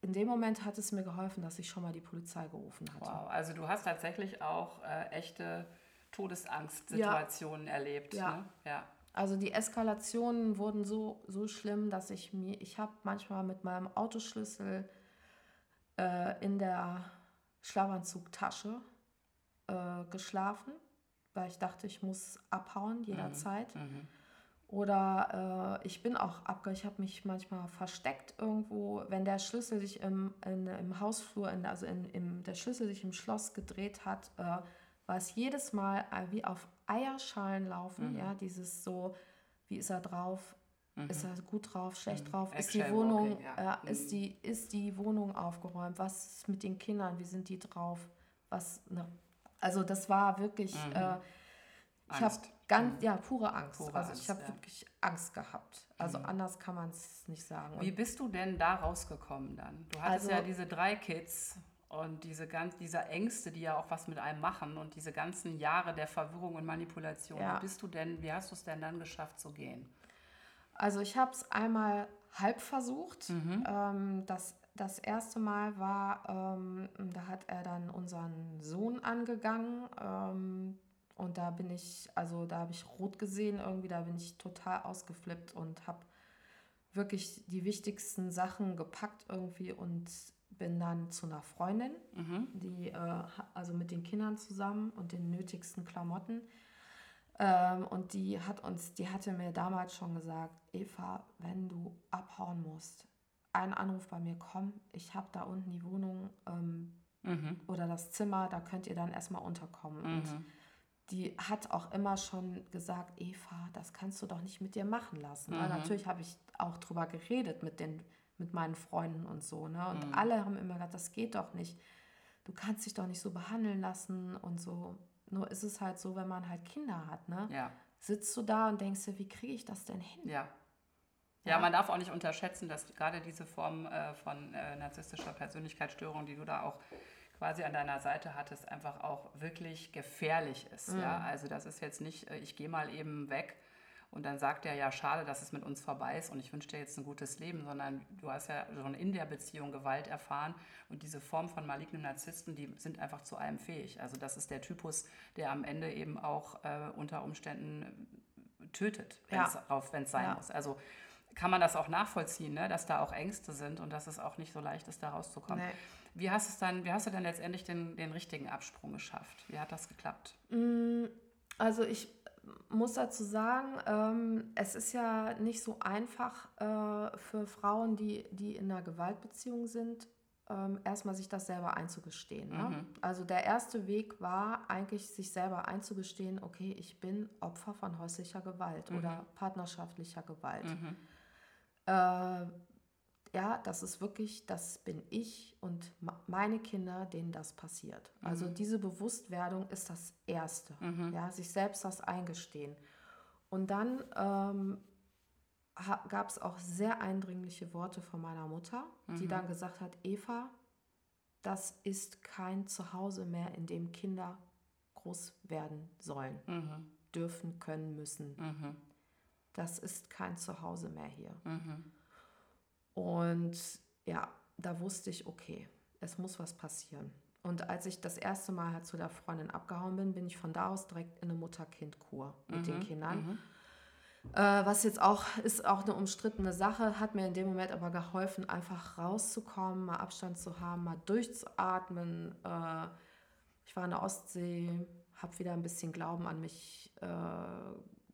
In dem Moment hat es mir geholfen, dass ich schon mal die Polizei gerufen hatte. Wow. Also du hast tatsächlich auch äh, echte Todesangstsituationen erlebt. Ja. Ne? ja. Also die Eskalationen wurden so, so schlimm, dass ich mir, ich habe manchmal mit meinem Autoschlüssel äh, in der Schlafanzugtasche äh, geschlafen, weil ich dachte, ich muss abhauen jederzeit. Mhm. Oder äh, ich bin auch abgehauen. Ich habe mich manchmal versteckt irgendwo, wenn der Schlüssel sich im, in, im Hausflur, in, also in, im, der Schlüssel sich im Schloss gedreht hat, war es jedes Mal äh, wie auf Eierschalen laufen. Mhm. Ja, dieses so, wie ist er drauf? Mhm. Ist er gut drauf, schlecht mhm. drauf? Ist die Wohnung, ja. äh, ist, mhm. die, ist die Wohnung aufgeräumt? Was ist mit den Kindern? Wie sind die drauf? Was, ne? Also das war wirklich, mhm. äh, ich habe ganz, mhm. ja, pure Angst. Pure also ich habe ja. wirklich Angst gehabt. Also anders kann man es nicht sagen. Wie bist du denn da rausgekommen dann? Du hattest also, ja diese drei Kids und diese ganz, diese Ängste, die ja auch was mit einem machen und diese ganzen Jahre der Verwirrung und Manipulation. Ja. Wie bist du denn, wie hast du es denn dann geschafft zu gehen? Also ich habe es einmal halb versucht. Mhm. Ähm, das, das erste Mal war, ähm, da hat er dann unseren Sohn angegangen. Ähm, und da bin ich, also da habe ich rot gesehen irgendwie, da bin ich total ausgeflippt und habe wirklich die wichtigsten Sachen gepackt irgendwie und bin dann zu einer Freundin, mhm. die äh, also mit den Kindern zusammen und den nötigsten Klamotten. Ähm, und die hat uns, die hatte mir damals schon gesagt, Eva, wenn du abhauen musst, ein Anruf bei mir, komm, ich habe da unten die Wohnung ähm, mhm. oder das Zimmer, da könnt ihr dann erstmal unterkommen. Mhm. Und die hat auch immer schon gesagt, Eva, das kannst du doch nicht mit dir machen lassen. Mhm. Natürlich habe ich auch drüber geredet mit, den, mit meinen Freunden und so. Ne? Und mhm. alle haben immer gesagt, das geht doch nicht. Du kannst dich doch nicht so behandeln lassen und so. Nur ist es halt so, wenn man halt Kinder hat, ne? Ja. Sitzt du da und denkst dir, wie kriege ich das denn hin? Ja. Ja, man darf auch nicht unterschätzen, dass gerade diese Form äh, von äh, narzisstischer Persönlichkeitsstörung, die du da auch quasi an deiner Seite hattest, einfach auch wirklich gefährlich ist. Mhm. Ja? Also das ist jetzt nicht, äh, ich gehe mal eben weg und dann sagt er, ja, schade, dass es mit uns vorbei ist und ich wünsche dir jetzt ein gutes Leben, sondern du hast ja schon in der Beziehung Gewalt erfahren und diese Form von malignen Narzissten, die sind einfach zu allem fähig. Also das ist der Typus, der am Ende eben auch äh, unter Umständen tötet, wenn es ja. sein ja. muss. Also kann man das auch nachvollziehen, ne? dass da auch Ängste sind und dass es auch nicht so leicht ist, da rauszukommen. Nee. Wie hast, es dann, wie hast du dann letztendlich den, den richtigen Absprung geschafft? Wie hat das geklappt? Mm, also ich muss dazu sagen, ähm, es ist ja nicht so einfach äh, für Frauen, die, die in einer Gewaltbeziehung sind, ähm, erstmal sich das selber einzugestehen. Ne? Mhm. Also der erste Weg war eigentlich, sich selber einzugestehen, okay, ich bin Opfer von häuslicher Gewalt mhm. oder partnerschaftlicher Gewalt. Mhm. Äh, ja, das ist wirklich, das bin ich und meine Kinder, denen das passiert. Also mhm. Also diese Bewusstwerdung ist das Erste. Mhm. Ja, sich selbst das eingestehen. Und dann ähm, gab es auch sehr eindringliche Worte von meiner Mutter, mhm. die dann gesagt hat, Eva, das ist kein Zuhause mehr, in dem Kinder groß werden sollen, mhm. dürfen, können, müssen. Mhm. Das ist kein Zuhause mehr hier. Und ja, da wusste ich, okay, es muss was passieren. Und als ich das erste Mal halt zu der Freundin abgehauen bin, bin ich von da aus direkt in eine Mutter-Kind-Kur mit mhm, den Kindern. Mhm. Äh, was jetzt auch ist auch eine umstrittene Sache, hat mir in dem Moment aber geholfen, einfach rauszukommen, mal Abstand zu haben, mal durchzuatmen. Äh, ich war in der Ostsee, habe wieder ein bisschen Glauben an mich äh,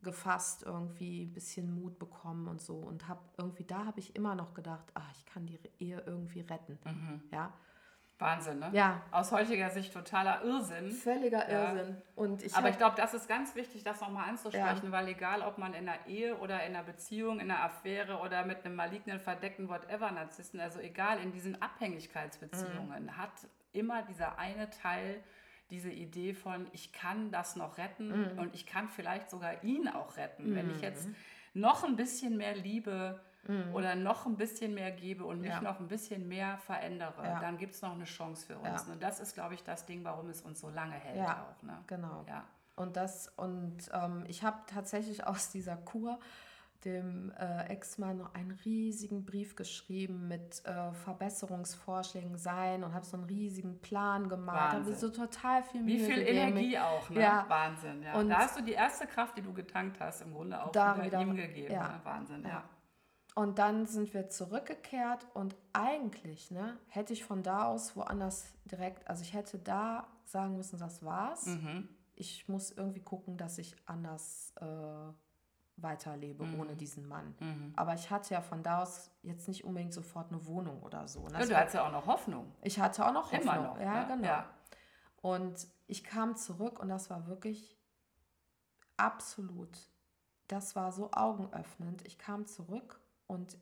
gefasst, irgendwie ein bisschen Mut bekommen und so. Und habe irgendwie, da habe ich immer noch gedacht, ach, ich kann die Ehe irgendwie retten. Mhm. Ja. Wahnsinn, ne? Ja. Aus heutiger Sicht totaler Irrsinn. Völliger ja. Irrsinn. Und ich Aber ich glaube, das ist ganz wichtig, das nochmal anzusprechen, ja. weil egal, ob man in einer Ehe oder in einer Beziehung, in einer Affäre oder mit einem malignen, verdeckten, whatever Narzissten, also egal, in diesen Abhängigkeitsbeziehungen mhm. hat immer dieser eine Teil diese Idee von, ich kann das noch retten mhm. und ich kann vielleicht sogar ihn auch retten, mhm. wenn ich mhm. jetzt noch ein bisschen mehr Liebe mhm. oder noch ein bisschen mehr gebe und mich ja. noch ein bisschen mehr verändere, ja. dann gibt es noch eine Chance für uns. Ja. Und das ist, glaube ich, das Ding, warum es uns so lange hält auch. Ne? Genau. Und das, und ähm, ich habe tatsächlich aus dieser Kur dem äh, Ex-Mann noch einen riesigen Brief geschrieben mit äh, Verbesserungsvorschlägen sein und habe so einen riesigen Plan gemacht. Habe so total viel Mühe Wie viel gegeben. Energie auch, ne? Ja. Wahnsinn, ja. Und da hast du die erste Kraft, die du getankt hast, im Grunde auch da wieder, ihm gegeben. Ja. Ne? Wahnsinn, ja. ja. Und dann sind wir zurückgekehrt und eigentlich ne, hätte ich von da aus woanders direkt, also ich hätte da sagen müssen, das war's. Mhm ich muss irgendwie gucken, dass ich anders äh, weiterlebe Mhm. ohne diesen Mann. Aber ich hatte ja von da aus jetzt nicht unbedingt sofort eine Wohnung oder so. Und Ja, das du hattest ja auch noch Hoffnung. ich hatte auch noch Hoffnung. Immer noch. Ja, ne? genau. Ja. Und ich kam zurück und das war wirklich absolut, das war so augenöffnend. Ich kam zurück und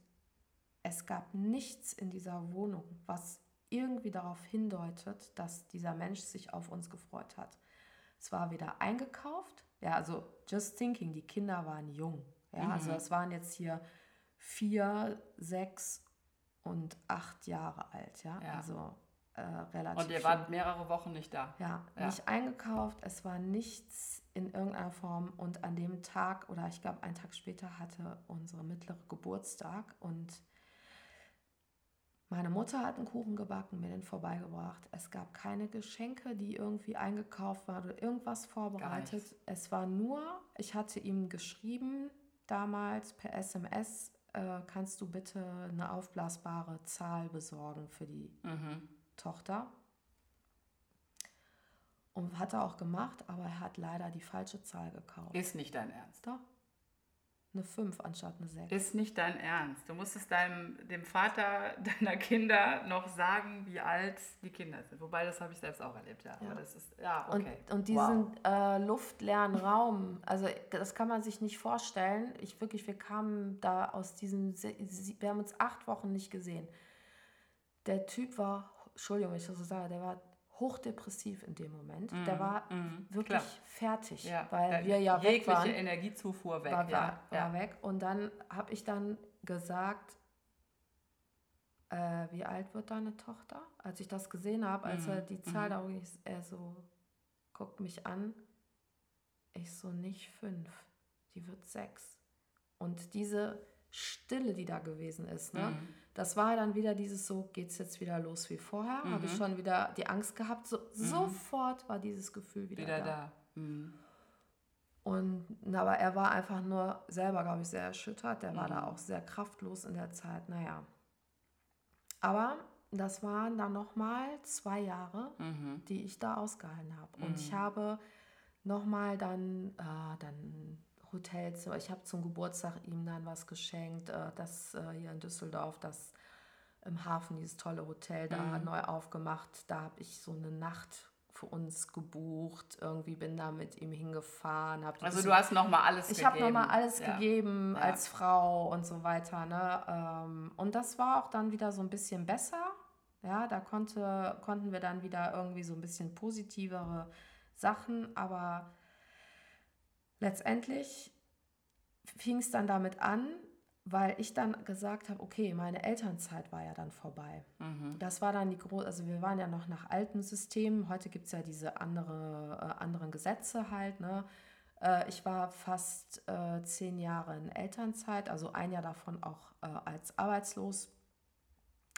es gab nichts in dieser Wohnung, was irgendwie darauf hindeutet, dass dieser Mensch sich auf uns gefreut hat. Es war weder eingekauft, ja, also just thinking, die Kinder waren jung. Ja, also das waren jetzt hier vier, sechs und acht Jahre alt, ja, Ja. also äh, relativ Und ihr wart mehrere Wochen nicht da. Ja, Ja. nicht eingekauft, es war nichts in irgendeiner Form und an dem Tag oder ich glaube einen Tag später hatte unsere mittlere Geburtstag und meine Mutter hat einen Kuchen gebacken, mir den vorbeigebracht. Es gab keine Geschenke, die irgendwie eingekauft waren oder irgendwas vorbereitet. Es war nur, ich hatte ihm geschrieben damals per SMS, äh, kannst du bitte eine aufblasbare Zahl besorgen für die Mhm. Tochter. Und hat er auch gemacht, aber er hat leider die falsche Zahl gekauft. Ist nicht dein Ernst. Doch. Eine 5 anstatt eine 6. Ist nicht dein Ernst. Du musstest deinem, dem Vater deiner Kinder noch sagen, wie alt die Kinder sind. Wobei, das habe ich selbst auch erlebt, ja. Ja. Aber das ist, ja, Und, okay. und Wow. diesen äh, luftleeren Raum, also das kann man sich nicht vorstellen. Ich wirklich, wir kamen da aus diesem, wir haben uns acht Wochen nicht gesehen. Der Typ war, Entschuldigung, wenn ich das so sage, der war hochdepressiv in dem Moment. der war mhm, wirklich klar. fertig, Ja, weil wir ja weg jegliche waren. Energiezufuhr weg. war, ja, war, ja. war weg. Und dann habe ich dann gesagt, äh, wie alt wird deine Tochter? Als ich das gesehen habe, als er die Zahl da ist er so, guckt mich an. Ich so, nicht fünf, die wird sechs. Und diese Stille, die da gewesen ist, ne? das war dann wieder dieses so, geht's jetzt wieder los wie vorher? Habe ich schon wieder die Angst gehabt. So, Sofort war dieses Gefühl wieder, Wieder da. da. Mhm. Und aber er war einfach nur selber, glaube ich, sehr erschüttert. Der Mhm. war da auch sehr kraftlos in der Zeit. Naja. Aber das waren dann nochmal zwei Jahre, Mhm. die ich da ausgehalten habe. Und ich habe nochmal dann, äh, dann Hotelzimmer. Ich habe zum Geburtstag ihm dann was geschenkt. Äh, das äh, hier in Düsseldorf, das im Hafen, dieses tolle Hotel da Mhm. neu aufgemacht. Da habe ich so eine Nacht für uns gebucht. Irgendwie bin da mit ihm hingefahren. Also du hast nochmal alles ich gegeben. habe nochmal alles ja. gegeben Ja. als Frau und so weiter. Ne? Ähm, und das war auch dann wieder so ein bisschen besser. Ja, da konnte, konnten wir dann wieder irgendwie so ein bisschen positivere Sachen. Aber letztendlich fing es dann damit an, weil ich dann gesagt habe, okay, meine Elternzeit war ja dann vorbei. Mhm. Das war dann die große, also wir waren ja noch nach alten Systemen. Heute gibt es ja diese andere, äh, anderen Gesetze halt. Ne? Äh, ich war fast äh, zehn Jahre in Elternzeit, also ein Jahr davon auch äh, als arbeitslos,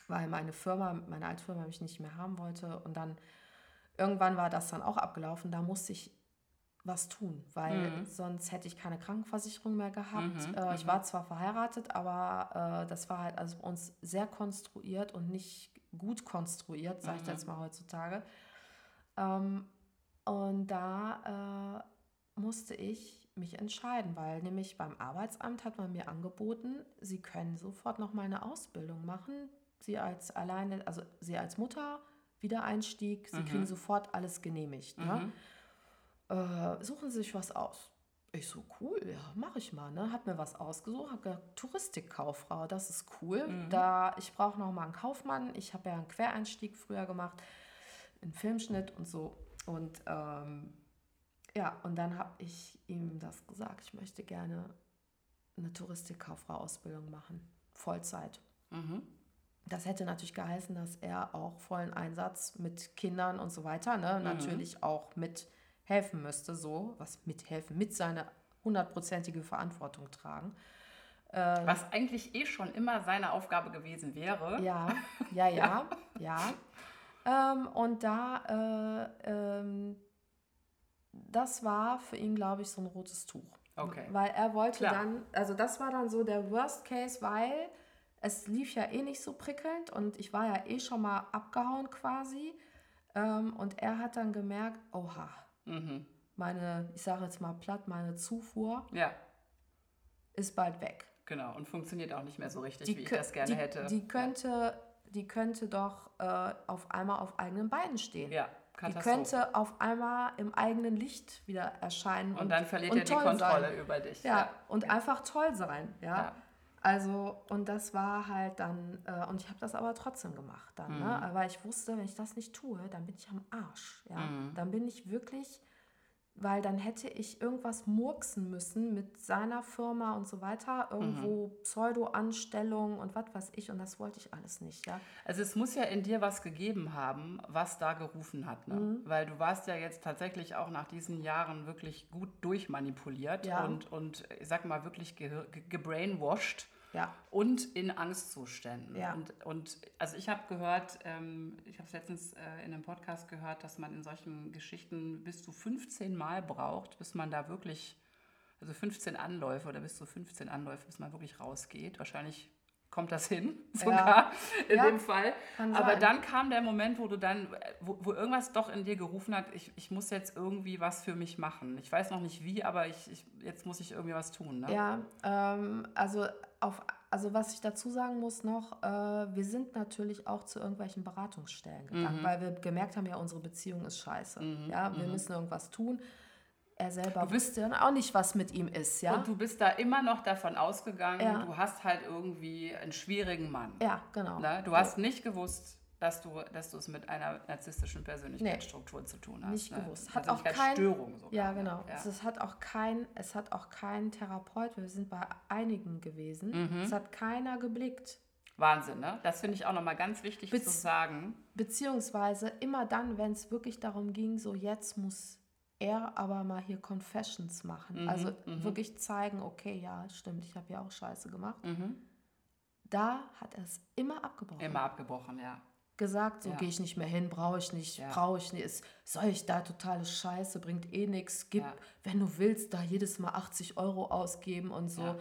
weil meine Firma, meine Altfirma mich nicht mehr haben wollte. Und dann irgendwann war das dann auch abgelaufen. Da musste ich was tun, weil sonst hätte ich keine Krankenversicherung mehr gehabt. äh, ich war zwar verheiratet, aber äh, das war halt also bei uns sehr konstruiert und nicht gut konstruiert, sage ich jetzt mal heutzutage. Ähm, und da äh, musste ich mich entscheiden, weil nämlich beim Arbeitsamt hat man mir angeboten, sie können sofort noch mal eine Ausbildung machen. Sie als alleine, also sie als Mutter, Wiedereinstieg, sie kriegen sofort alles genehmigt. Ne? Äh, suchen Sie sich was aus. Ich so, cool, ja, mache ich mal. Ne? Hab mir was ausgesucht, hab gesagt, Touristikkauffrau, das ist cool. Da, ich brauche noch mal einen Kaufmann. Ich habe ja einen Quereinstieg früher gemacht, in Filmschnitt und so. Und ähm, ja, und dann habe ich ihm das gesagt. Ich möchte gerne eine Touristikkauffrau-Ausbildung machen, Vollzeit. Mhm. Das hätte natürlich geheißen, dass er auch vollen Einsatz mit Kindern und so weiter, ne, natürlich auch mithelfen müsste, so, was mithelfen, mit seiner hundertprozentige Verantwortung tragen. Was eigentlich eh schon immer seine Aufgabe gewesen wäre. Ja, ja, ja, ja. Ähm, und da, äh, ähm, das war für ihn, glaube ich, so ein rotes Tuch. Okay. Weil er wollte Klar. dann, also das war dann so der Worst Case, weil es lief ja eh nicht so prickelnd und ich war ja eh schon mal abgehauen quasi. Ähm, und er hat dann gemerkt, oha, Mhm. meine, ich sage jetzt mal platt, meine Zufuhr Ja, ist bald weg. genau. Und funktioniert auch nicht mehr so richtig, Die, wie ich das gerne die, hätte. Die könnte, die könnte doch äh, auf einmal auf eigenen Beinen stehen. ja, Die könnte auf einmal im eigenen Licht wieder erscheinen. und dann verliert und er die Kontrolle Sein. über dich. Ja, und einfach toll sein. Ja. Also, und das war halt dann, äh, und ich habe das aber trotzdem gemacht dann, Mhm. ne? Aber ich wusste, wenn ich das nicht tue, dann bin ich am Arsch. Ja? Mhm. Dann bin ich wirklich, weil dann hätte ich irgendwas murksen müssen mit seiner Firma und so weiter, irgendwo Mhm. Pseudo-Anstellung und was weiß ich, und das wollte ich alles nicht, ja. Also es muss ja in dir was gegeben haben, was da gerufen hat. Ne? Mhm. Weil du warst ja jetzt tatsächlich auch nach diesen Jahren wirklich gut durchmanipuliert Ja. und, und ich sag mal wirklich ge ge gebrainwashed Ja, und in Angstzuständen. Ja. Und, und also ich habe gehört, ähm, ich habe es letztens äh, in einem Podcast gehört, dass man in solchen Geschichten bis zu 15 Mal braucht, bis man da wirklich, also 15 Anläufe oder bis zu 15 Anläufe, bis man wirklich rausgeht. Wahrscheinlich kommt das hin, sogar in Ja, dem Fall. Aber sein. dann kam der Moment, wo du dann, wo, wo irgendwas doch in dir gerufen hat, ich, ich muss jetzt irgendwie was für mich machen. Ich weiß noch nicht wie, aber ich, ich, jetzt muss ich irgendwie was tun. Ne? Ja, ähm, also, auf, also was ich dazu sagen muss noch, äh, wir sind natürlich auch zu irgendwelchen Beratungsstellen Mhm. gegangen, weil wir gemerkt haben, ja, unsere Beziehung ist scheiße. Ja, wir müssen irgendwas tun. Er selber wusste dann auch nicht, was mit ihm ist, ja. Und du bist da immer noch davon ausgegangen, Ja. du hast halt irgendwie einen schwierigen Mann. ja, genau. Ne? Du hast nicht gewusst, dass du, dass du es mit einer narzisstischen Persönlichkeitsstruktur zu tun hast. Nicht ne? gewusst. Hat auch kein, Persönlichkeitsstörung sogar. ja, genau. Ja. Es hat auch kein, es hat auch kein Therapeut, wir sind bei einigen gewesen. Mhm. Es hat keiner geblickt. Wahnsinn, ne? Das finde ich auch nochmal ganz wichtig Bez- zu sagen. Beziehungsweise immer dann, wenn es wirklich darum ging, so jetzt muss er aber mal hier Confessions machen. Mhm, also wirklich zeigen, okay, ja, stimmt, ich habe ja auch Scheiße gemacht. Mhm. Da hat er es immer abgebrochen. Immer abgebrochen, ja. Gesagt, so Ja. gehe ich nicht mehr hin, brauche ich nicht, Ja. brauche ich nicht. Ist, soll ich da totale Scheiße, bringt eh nichts. Gib, Ja. wenn du willst, da jedes Mal 80 Euro ausgeben und so.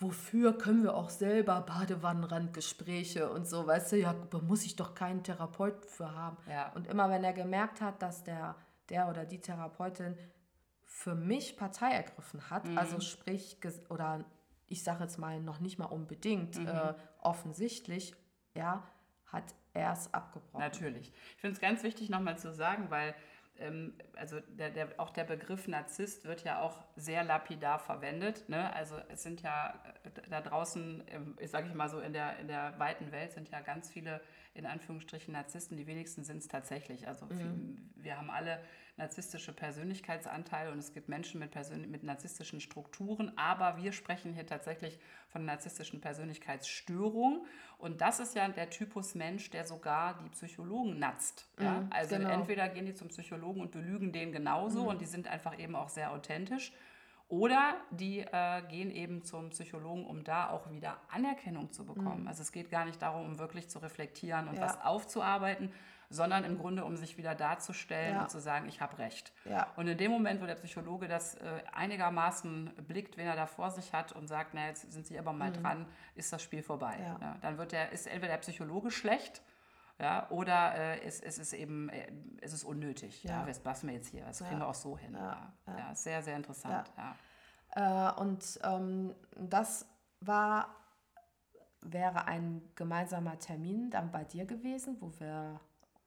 Wofür können wir auch selber Badewannenrandgespräche und so, weißt du, ja, da muss ich doch keinen Therapeuten für haben. Ja. Und immer wenn er gemerkt hat, dass der, der oder die Therapeutin für mich Partei ergriffen hat, Mhm. also sprich, oder ich sage jetzt mal noch nicht mal unbedingt Mhm. äh, offensichtlich, ja, hat er es abgebrochen. Natürlich. Ich finde es ganz wichtig nochmal zu sagen, weil ähm, also der, der, auch der Begriff Narzisst wird ja auch sehr lapidar verwendet. Ne? Also es sind ja äh, da draußen, ähm, ich sage ich mal so, in der, in der weiten Welt sind ja ganz viele in Anführungsstrichen Narzissten, die wenigsten sind es tatsächlich. Also viel, wir haben alle narzisstische Persönlichkeitsanteile und es gibt Menschen mit, Persön mit narzisstischen Strukturen, aber wir sprechen hier tatsächlich von narzisstischen Persönlichkeitsstörung und das ist ja der Typus Mensch, der sogar die Psychologen natzt. Ja? Mhm, Also genau. entweder gehen die zum Psychologen und belügen den genauso und die sind einfach eben auch sehr authentisch oder die äh, gehen eben zum Psychologen, um da auch wieder Anerkennung zu bekommen. Also es geht gar nicht darum, um wirklich zu reflektieren und Mhm. Ja. was aufzuarbeiten, sondern im Grunde, um sich wieder darzustellen Ja. und zu sagen, ich habe recht. Ja. Und in dem Moment, wo der Psychologe das äh, einigermaßen blickt, wen er da vor sich hat und sagt, na, jetzt sind Sie aber mal dran, ist das Spiel vorbei. Mhm. Ja. Ja, dann wird der, ist entweder der Psychologe schlecht ja, oder äh, es, es ist eben äh, es ist unnötig. Ja. Das lassen wir jetzt hier. Das kriegen wir auch so hin. Ja, sehr, sehr interessant. Ja. Äh, und ähm, das war, wäre ein gemeinsamer Termin dann bei dir gewesen, wo wir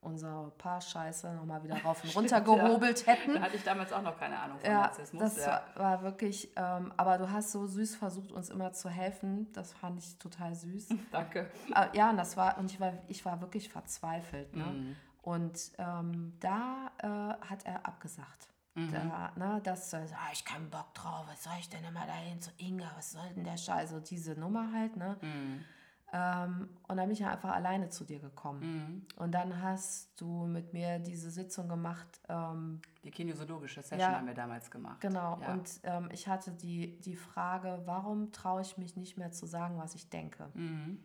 unsere Paar-Scheiße nochmal wieder rauf und runter gehobelt hätten. Da hatte ich damals auch noch keine Ahnung von Ja, Narzissmus. das ja. war, wirklich, ähm, aber du hast so süß versucht, uns immer zu helfen. Das fand ich total süß. Danke. Äh, ja, und das war, und ich war, ich war wirklich verzweifelt. Ne? Mhm. Und ähm, da äh, hat er abgesagt. Mhm. Da, ne, das, ah, ich keinen Bock drauf, was soll ich denn immer dahin zu Inga, was soll denn der Scheiß, so diese Nummer halt, ne? Mhm. Ähm, und dann bin ich ja einfach alleine zu dir gekommen. Mhm. Und dann hast du mit mir diese Sitzung gemacht, ähm, Die kinesiologische Session Ja. haben wir damals gemacht. genau. Ja. Und ähm, ich hatte die, die Frage, warum traue ich mich nicht mehr zu sagen, was ich denke? Mhm.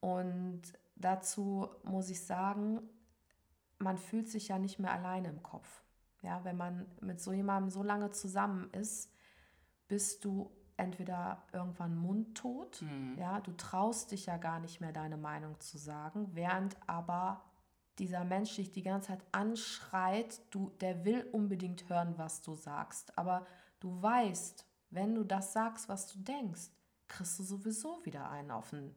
Und dazu muss ich sagen, man fühlt sich ja nicht mehr alleine im Kopf. Ja, wenn man mit so jemandem so lange zusammen ist, bist du entweder irgendwann mundtot, Mhm. ja, du traust dich ja gar nicht mehr deine Meinung zu sagen, während aber dieser Mensch dich die ganze Zeit anschreit, du, der will unbedingt hören, was du sagst. Aber du weißt, wenn du das sagst, was du denkst, kriegst du sowieso wieder einen auf den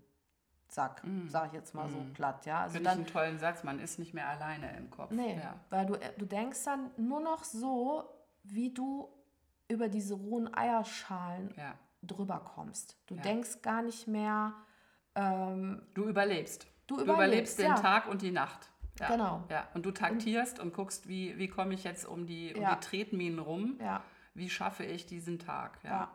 Sack, mm. sag ich jetzt mal mm. so platt. Ja? Also Finde ich einen tollen Satz, man ist nicht mehr alleine im Kopf. Nee, ja. weil du, du denkst dann nur noch so, wie du über diese rohen Eierschalen ja. drüber kommst. Du ja. denkst gar nicht mehr. Ähm, du überlebst. Du überlebst, du überlebst den ja. Tag und die Nacht. Ja. Genau. Ja. Und du taktierst und, und guckst, wie, wie komme ich jetzt um die, um die Tretminen rum? Ja. Wie schaffe ich diesen Tag? Ja.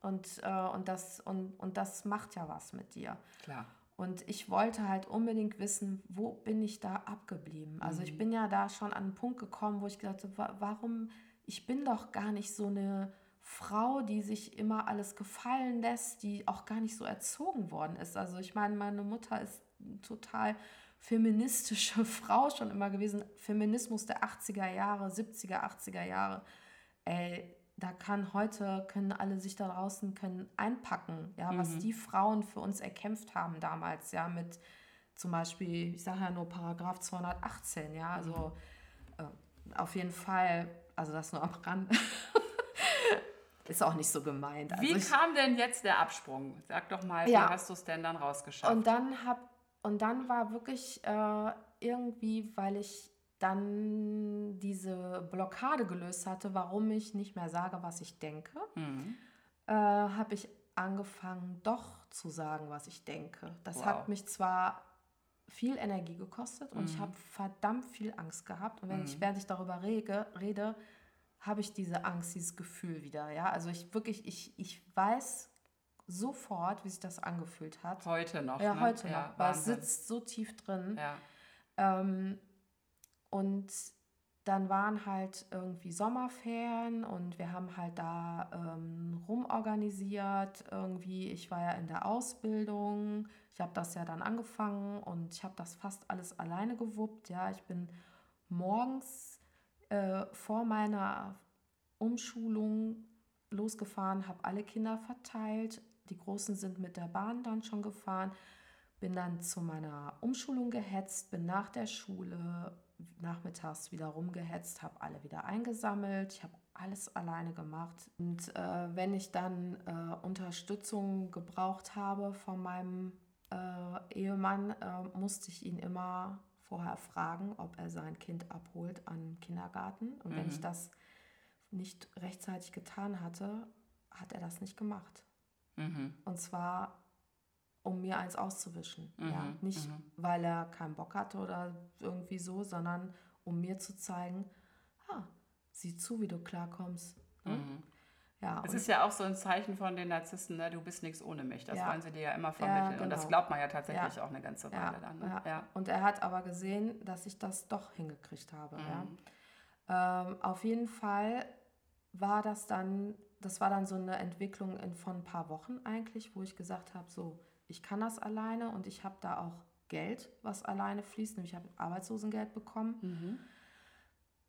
Und, äh, und, das, und, und das macht ja was mit dir. Klar. Und ich wollte halt unbedingt wissen, wo bin ich da abgeblieben? Also ich mhm. bin ja da schon an einen Punkt gekommen, wo ich gedacht habe, warum ich bin doch gar nicht so eine Frau, die sich immer alles gefallen lässt, die auch gar nicht so erzogen worden ist. Also ich meine, meine Mutter ist total feministische Frau schon immer gewesen. Feminismus der 80er Jahre, 70er, 80er Jahre. Ey, da kann heute, können alle sich da draußen können einpacken, ja, mhm. was die Frauen für uns erkämpft haben damals, ja, mit zum Beispiel, ich sage ja nur Paragraph 218, ja, also mhm. äh, auf jeden Fall also das nur am Rand. Ist auch nicht so gemeint. Also wie kam denn jetzt der Absprung? Sag doch mal, ja. wie hast du es denn dann rausgeschafft? Und dann, hab, und dann war wirklich äh, irgendwie, weil ich dann diese Blockade gelöst hatte, warum ich nicht mehr sage, was ich denke, mhm. äh, habe ich angefangen, doch zu sagen, was ich denke. Das wow. hat mich zwar viel Energie gekostet und mhm. ich habe verdammt viel Angst gehabt. Und wenn mhm. ich, während ich darüber rege, rede, habe ich diese Angst, dieses Gefühl wieder. Ja, also ich wirklich, ich, ich weiß sofort, wie sich das angefühlt hat. Heute noch. Ja, ne? heute ja, noch. Weil es sitzt so tief drin. Ja. Ähm, und dann waren halt irgendwie Sommerferien und wir haben halt da ähm, rumorganisiert. Irgendwie, ich war ja in der Ausbildung. Ich habe das ja dann angefangen und ich habe das fast alles alleine gewuppt. Ja, ich bin morgens äh, vor meiner Umschulung losgefahren, habe alle Kinder verteilt. Die Großen sind mit der Bahn dann schon gefahren. Bin dann zu meiner Umschulung gehetzt, bin nach der Schule nachmittags wieder rumgehetzt, habe alle wieder eingesammelt. Ich habe alles alleine gemacht. Und äh, wenn ich dann äh, Unterstützung gebraucht habe von meinem äh, Ehemann, äh, musste ich ihn immer vorher fragen, ob er sein Kind abholt am Kindergarten. Und mhm. wenn ich mhm. das nicht rechtzeitig getan hatte, hat er das nicht gemacht. Mhm. Und zwar um mir eins auszuwischen. Mhm, ja, nicht, mhm. weil er keinen Bock hatte oder irgendwie so, sondern um mir zu zeigen, ah, sieh zu, wie du klarkommst. Ne? Mhm. Ja, es ist ja auch so ein Zeichen von den Narzissten, ne? du bist nichts ohne mich. Das ja. wollen sie dir ja immer vermitteln. Ja, genau. Und das genau. glaubt man ja tatsächlich ja. auch eine ganze Weile dann. Ne? Ja. Und er hat aber gesehen, dass ich das doch hingekriegt habe. Mhm. Ähm, auf jeden Fall war das dann, das war dann so eine Entwicklung in, von ein paar Wochen eigentlich, wo ich gesagt habe, so, ich kann das alleine und ich habe da auch Geld, was alleine fließt, nämlich ich habe Arbeitslosengeld bekommen. Mhm.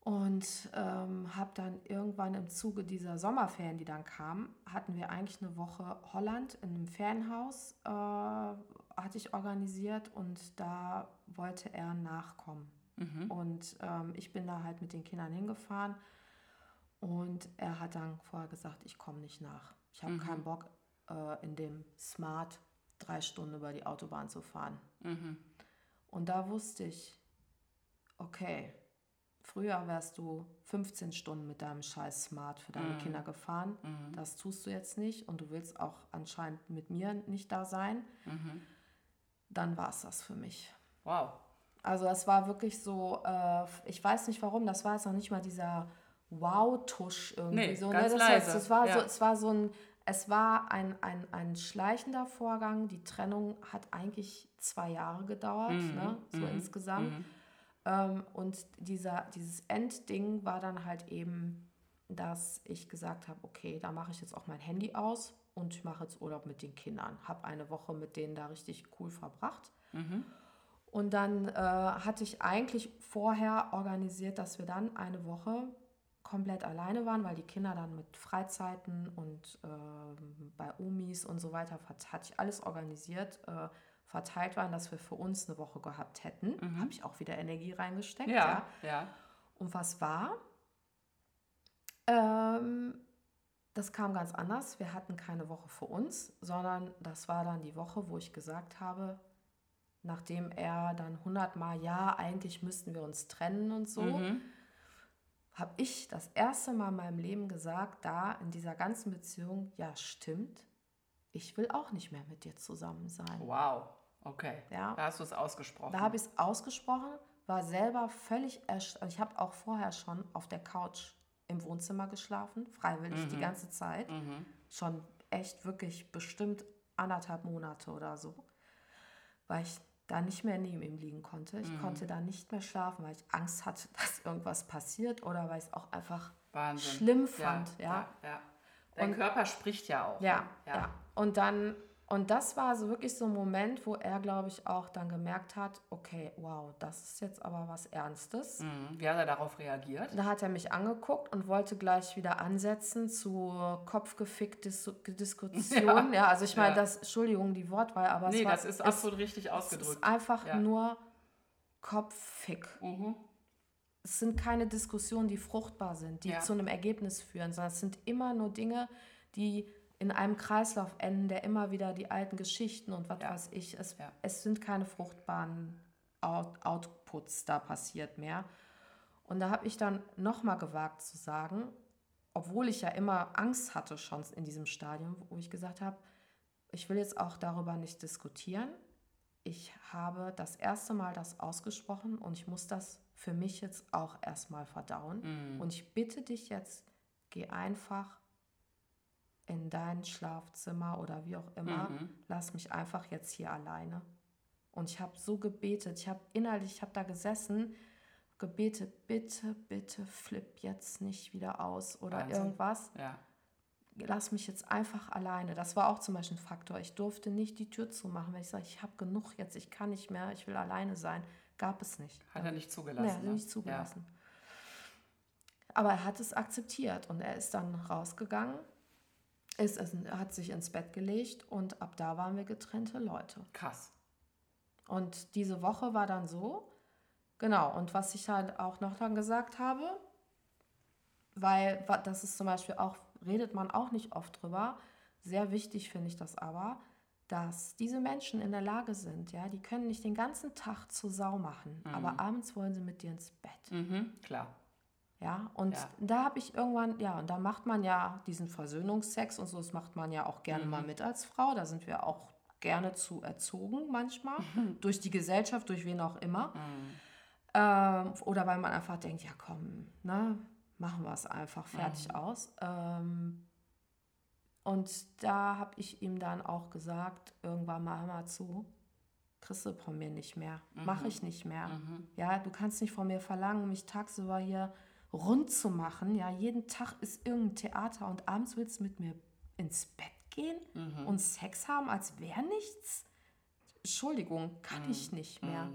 Und ähm, habe dann irgendwann im Zuge dieser Sommerferien, die dann kamen, hatten wir eigentlich eine Woche Holland in einem Ferienhaus, äh, hatte ich organisiert und da wollte er nachkommen. Mhm. Und ähm, ich bin da halt mit den Kindern hingefahren und er hat dann vorher gesagt, ich komme nicht nach. Ich habe mhm. keinen Bock, äh, in dem Smart drei Stunden über die Autobahn zu fahren. Mhm. Und da wusste ich, okay, früher wärst du 15 Stunden mit deinem scheiß Smart für deine mhm. Kinder gefahren. Mhm. Das tust du jetzt nicht und du willst auch anscheinend mit mir nicht da sein. Mhm. Dann war es das für mich. Wow. Also das war wirklich so, äh, ich weiß nicht warum, das war jetzt noch nicht mal dieser Wow-Tusch irgendwie nee, so. Ne? Ganz ne? das, leise. Heißt, das war ja. so, es war so ein es war ein, ein, ein schleichender Vorgang. Die Trennung hat eigentlich zwei Jahre gedauert, mhm. ne? so mhm. insgesamt. Mhm. Ähm, und dieser, dieses Endding war dann halt eben, dass ich gesagt habe, okay, da mache ich jetzt auch mein Handy aus und ich mache jetzt Urlaub mit den Kindern. Habe eine Woche mit denen da richtig cool verbracht. Mhm. Und dann äh, hatte ich eigentlich vorher organisiert, dass wir dann eine Woche komplett alleine waren, weil die Kinder dann mit Freizeiten und äh, bei Omis und so weiter, hatte ich alles organisiert, äh, verteilt waren, dass wir für uns eine Woche gehabt hätten. Habe ich auch wieder Energie reingesteckt. Ja, ja. Und was war? Ähm, das kam ganz anders. Wir hatten keine Woche für uns, sondern das war dann die Woche, wo ich gesagt habe, nachdem er dann hundertmal, ja, eigentlich müssten wir uns trennen und so, Mhm. Habe ich das erste Mal in meinem Leben gesagt, da in dieser ganzen Beziehung, ja, stimmt, ich will auch nicht mehr mit dir zusammen sein. Wow. Okay. Ja. Da hast du es ausgesprochen. Da habe ich es ausgesprochen, war selber völlig erstaunt. Ich habe auch vorher schon auf der Couch im Wohnzimmer geschlafen, freiwillig die ganze Zeit. Schon echt wirklich bestimmt anderthalb Monate oder so, weil ich da nicht mehr neben ihm liegen konnte. Ich konnte da nicht mehr schlafen, weil ich Angst hatte, dass irgendwas passiert oder weil ich es auch einfach Wahnsinn. schlimm fand. Ja, ja. ja. Dein Und- Körper spricht ja auch. ja, ne? ja. Und dann, und das war so wirklich so ein Moment, wo er, glaube ich, auch dann gemerkt hat, okay, wow, das ist jetzt aber was Ernstes. Mhm. Wie hat er darauf reagiert? Da hat er mich angeguckt und wollte gleich wieder ansetzen zu kopfgefickt Dis Diskussion. Ja. also ich meine, Ja. das, Entschuldigung, die Wortwahl, aber Nee, es war, das ist es, absolut richtig es ausgedrückt. ist einfach Ja. nur kopffick. Mhm. Es sind keine Diskussionen, die fruchtbar sind, die Ja. zu einem Ergebnis führen, sondern es sind immer nur Dinge, die in einem Kreislauf enden, der immer wieder die alten Geschichten und was Ja. weiß ich, es, Ja. es sind keine fruchtbaren Out Outputs da passiert mehr. Und da habe ich dann nochmal gewagt zu sagen, obwohl ich ja immer Angst hatte schon in diesem Stadium, wo ich gesagt habe, ich will jetzt auch darüber nicht diskutieren. Ich habe das erste Mal das ausgesprochen und ich muss das für mich jetzt auch erstmal verdauen. Und ich bitte dich jetzt, geh einfach in dein Schlafzimmer oder wie auch immer, lass mich einfach jetzt hier alleine. Und ich habe so gebetet, ich habe innerlich, ich habe da gesessen, gebetet, bitte, bitte flipp jetzt nicht wieder aus oder Wahnsinn. irgendwas. Ja. Lass mich jetzt einfach alleine. Das war auch zum Beispiel ein Faktor. Ich durfte nicht die Tür zumachen, weil ich sage, ich habe genug jetzt, ich kann nicht mehr, ich will alleine sein. Gab es nicht. Hat er nicht zugelassen. Nee, hat er ne? nicht zugelassen. Aber er hat es akzeptiert und er ist dann rausgegangen, ist, ist, hat sich ins Bett gelegt und ab da waren wir getrennte Leute. Krass. Und diese Woche war dann so, genau, und was ich halt auch noch dann gesagt habe, weil das ist zum Beispiel auch, redet man auch nicht oft drüber, sehr wichtig finde ich das aber, dass diese Menschen in der Lage sind, ja, die können nicht den ganzen Tag zur Sau machen, aber abends wollen sie mit dir ins Bett. Mhm. Klar. Ja, und Ja. da habe ich irgendwann, ja, und da macht man ja diesen Versöhnungsex und so, das macht man ja auch gerne mal mit als Frau. Da sind wir auch gerne zu erzogen manchmal, durch die Gesellschaft, durch wen auch immer. Ähm, oder weil man einfach denkt, ja komm, ne, machen wir es einfach, fertig aus. Ähm, und da habe ich ihm dann auch gesagt, irgendwann mal hör mal zu, kriegst du von mir nicht mehr, mache ich nicht mehr. Ja, du kannst nicht von mir verlangen, mich tagsüber hier rund zu machen. Ja, jeden Tag ist irgendein Theater und abends willst du mit mir ins Bett gehen und Sex haben, als wäre nichts. Entschuldigung, kann ich nicht mehr.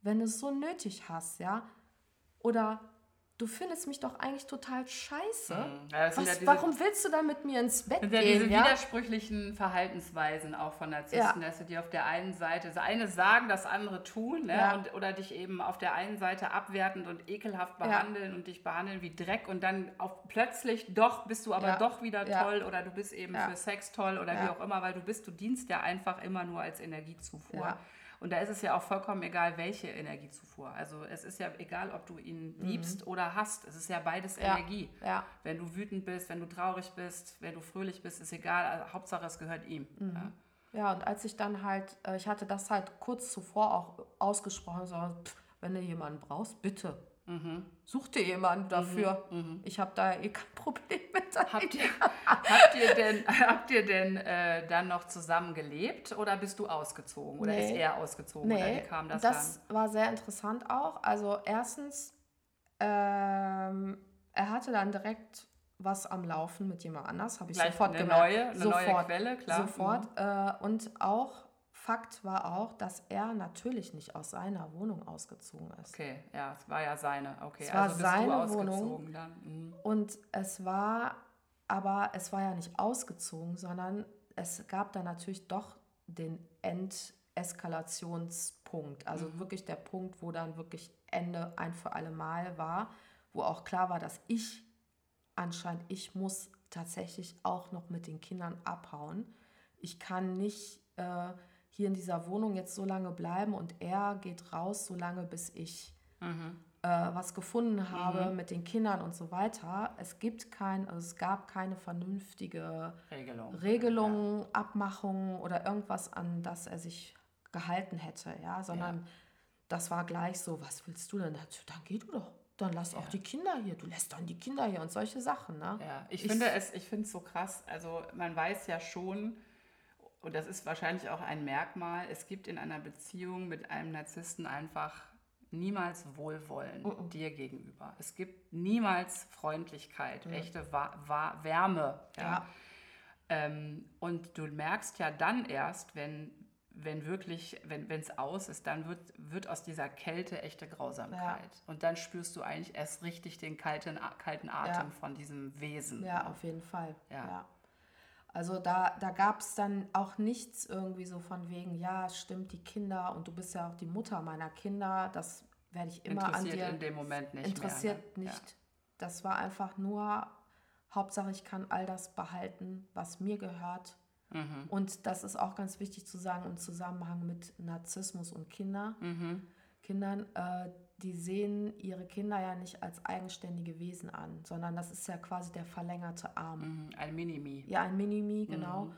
Wenn du es so nötig hast, ja. Oder du findest mich doch eigentlich total scheiße. Ja, das sind Was, ja diese- warum willst du dann mit mir ins Bett Das sind ja diese gehen? Ja? widersprüchlichen Verhaltensweisen auch von Narzissten, dass sie dir auf der einen Seite das eine sagen, das andere tun, ne? Ja. und, oder dich eben auf der einen Seite abwertend und ekelhaft behandeln und dich behandeln wie Dreck und dann auf, plötzlich doch bist du aber Ja. doch wieder Ja. toll oder du bist eben Ja. für Sex toll oder Ja. wie auch immer, weil du bist, du dienst ja einfach immer nur als Energiezufuhr. Und da ist es ja auch vollkommen egal, welche Energiezufuhr. Also es ist ja egal, ob du ihn liebst oder hasst. Es ist ja beides Mhm. Ja. Energie. Ja. Wenn du wütend bist, wenn du traurig bist, wenn du fröhlich bist, ist egal. Also, Hauptsache, es gehört ihm. Mhm. Ja. Ja, und als ich dann halt, äh, ich hatte das halt kurz zuvor auch ausgesprochen, so, pff, wenn du jemanden brauchst, bitte. Mhm. Such dir jemanden dafür. Ich habe da eh kein Problem mit. Habt ihr, habt ihr denn, habt ihr denn äh, dann noch zusammen gelebt oder bist du ausgezogen? Oder Nee. ist er ausgezogen? Oder wie Nee, kam das, das war sehr interessant auch. Also erstens, ähm, er hatte dann direkt was am Laufen mit jemand anders, habe ich Gleich sofort eine gemerkt. neue- eine neue Quelle, klar. Mhm. Sofort. Äh, und auch, Fakt war auch, dass er natürlich nicht aus seiner Wohnung ausgezogen ist. Okay, ja, es war ja seine. Okay, Es war also seine Wohnung. Mhm. Und es war, aber es war ja nicht ausgezogen, sondern es gab da natürlich doch den End, Eskalationspunkt. Also mhm. wirklich der Punkt, wo dann wirklich Ende ein für alle Mal war, wo auch klar war, dass ich anscheinend, ich muss tatsächlich auch noch mit den Kindern abhauen. Ich kann nicht äh, hier in dieser Wohnung jetzt so lange bleiben und er geht raus, so lange bis ich mhm. äh, was gefunden habe mhm. mit den Kindern und so weiter. Es gibt kein, also es gab keine vernünftige Regelung, Regelung ja. Abmachung oder irgendwas, an das er sich gehalten hätte, ja, sondern ja. das war gleich so, was willst du denn? Dann geh du doch. Dann lass auch die Kinder hier. Du lässt dann die Kinder hier und solche Sachen. Ne? Ja, ich, ich finde es, ich finde es so krass. Also man weiß ja schon, und das ist wahrscheinlich auch ein Merkmal, es gibt in einer Beziehung mit einem Narzissten einfach niemals Wohlwollen -uh. dir gegenüber. Es gibt niemals Freundlichkeit, mhm. echte Wa Wa Wärme. Ja. ja. Ähm, und du merkst ja dann erst, wenn, wenn wirklich, wenn es aus ist, dann wird, wird aus dieser Kälte echte Grausamkeit. Ja. Und dann spürst du eigentlich erst richtig den kalten, kalten Atem ja. von diesem Wesen. Ja, auf jeden Fall. Ja. Ja. Also da, da gab es dann auch nichts irgendwie so von wegen, ja, stimmt, die Kinder und du bist ja auch die Mutter meiner Kinder, das werde ich immer an dir... in dem Moment nicht Interessiert mehr, ne? nicht. Das war einfach nur, Hauptsache ich kann all das behalten, was mir gehört Mhm. Und das ist auch ganz wichtig zu sagen im Zusammenhang mit Narzissmus und Kinder. Mhm. Kindern, äh, die sehen ihre Kinder ja nicht als eigenständige Wesen an, sondern das ist ja quasi der verlängerte Arm. Mhm. Ein Minimi. Ja, ein Minimi, genau. Mhm.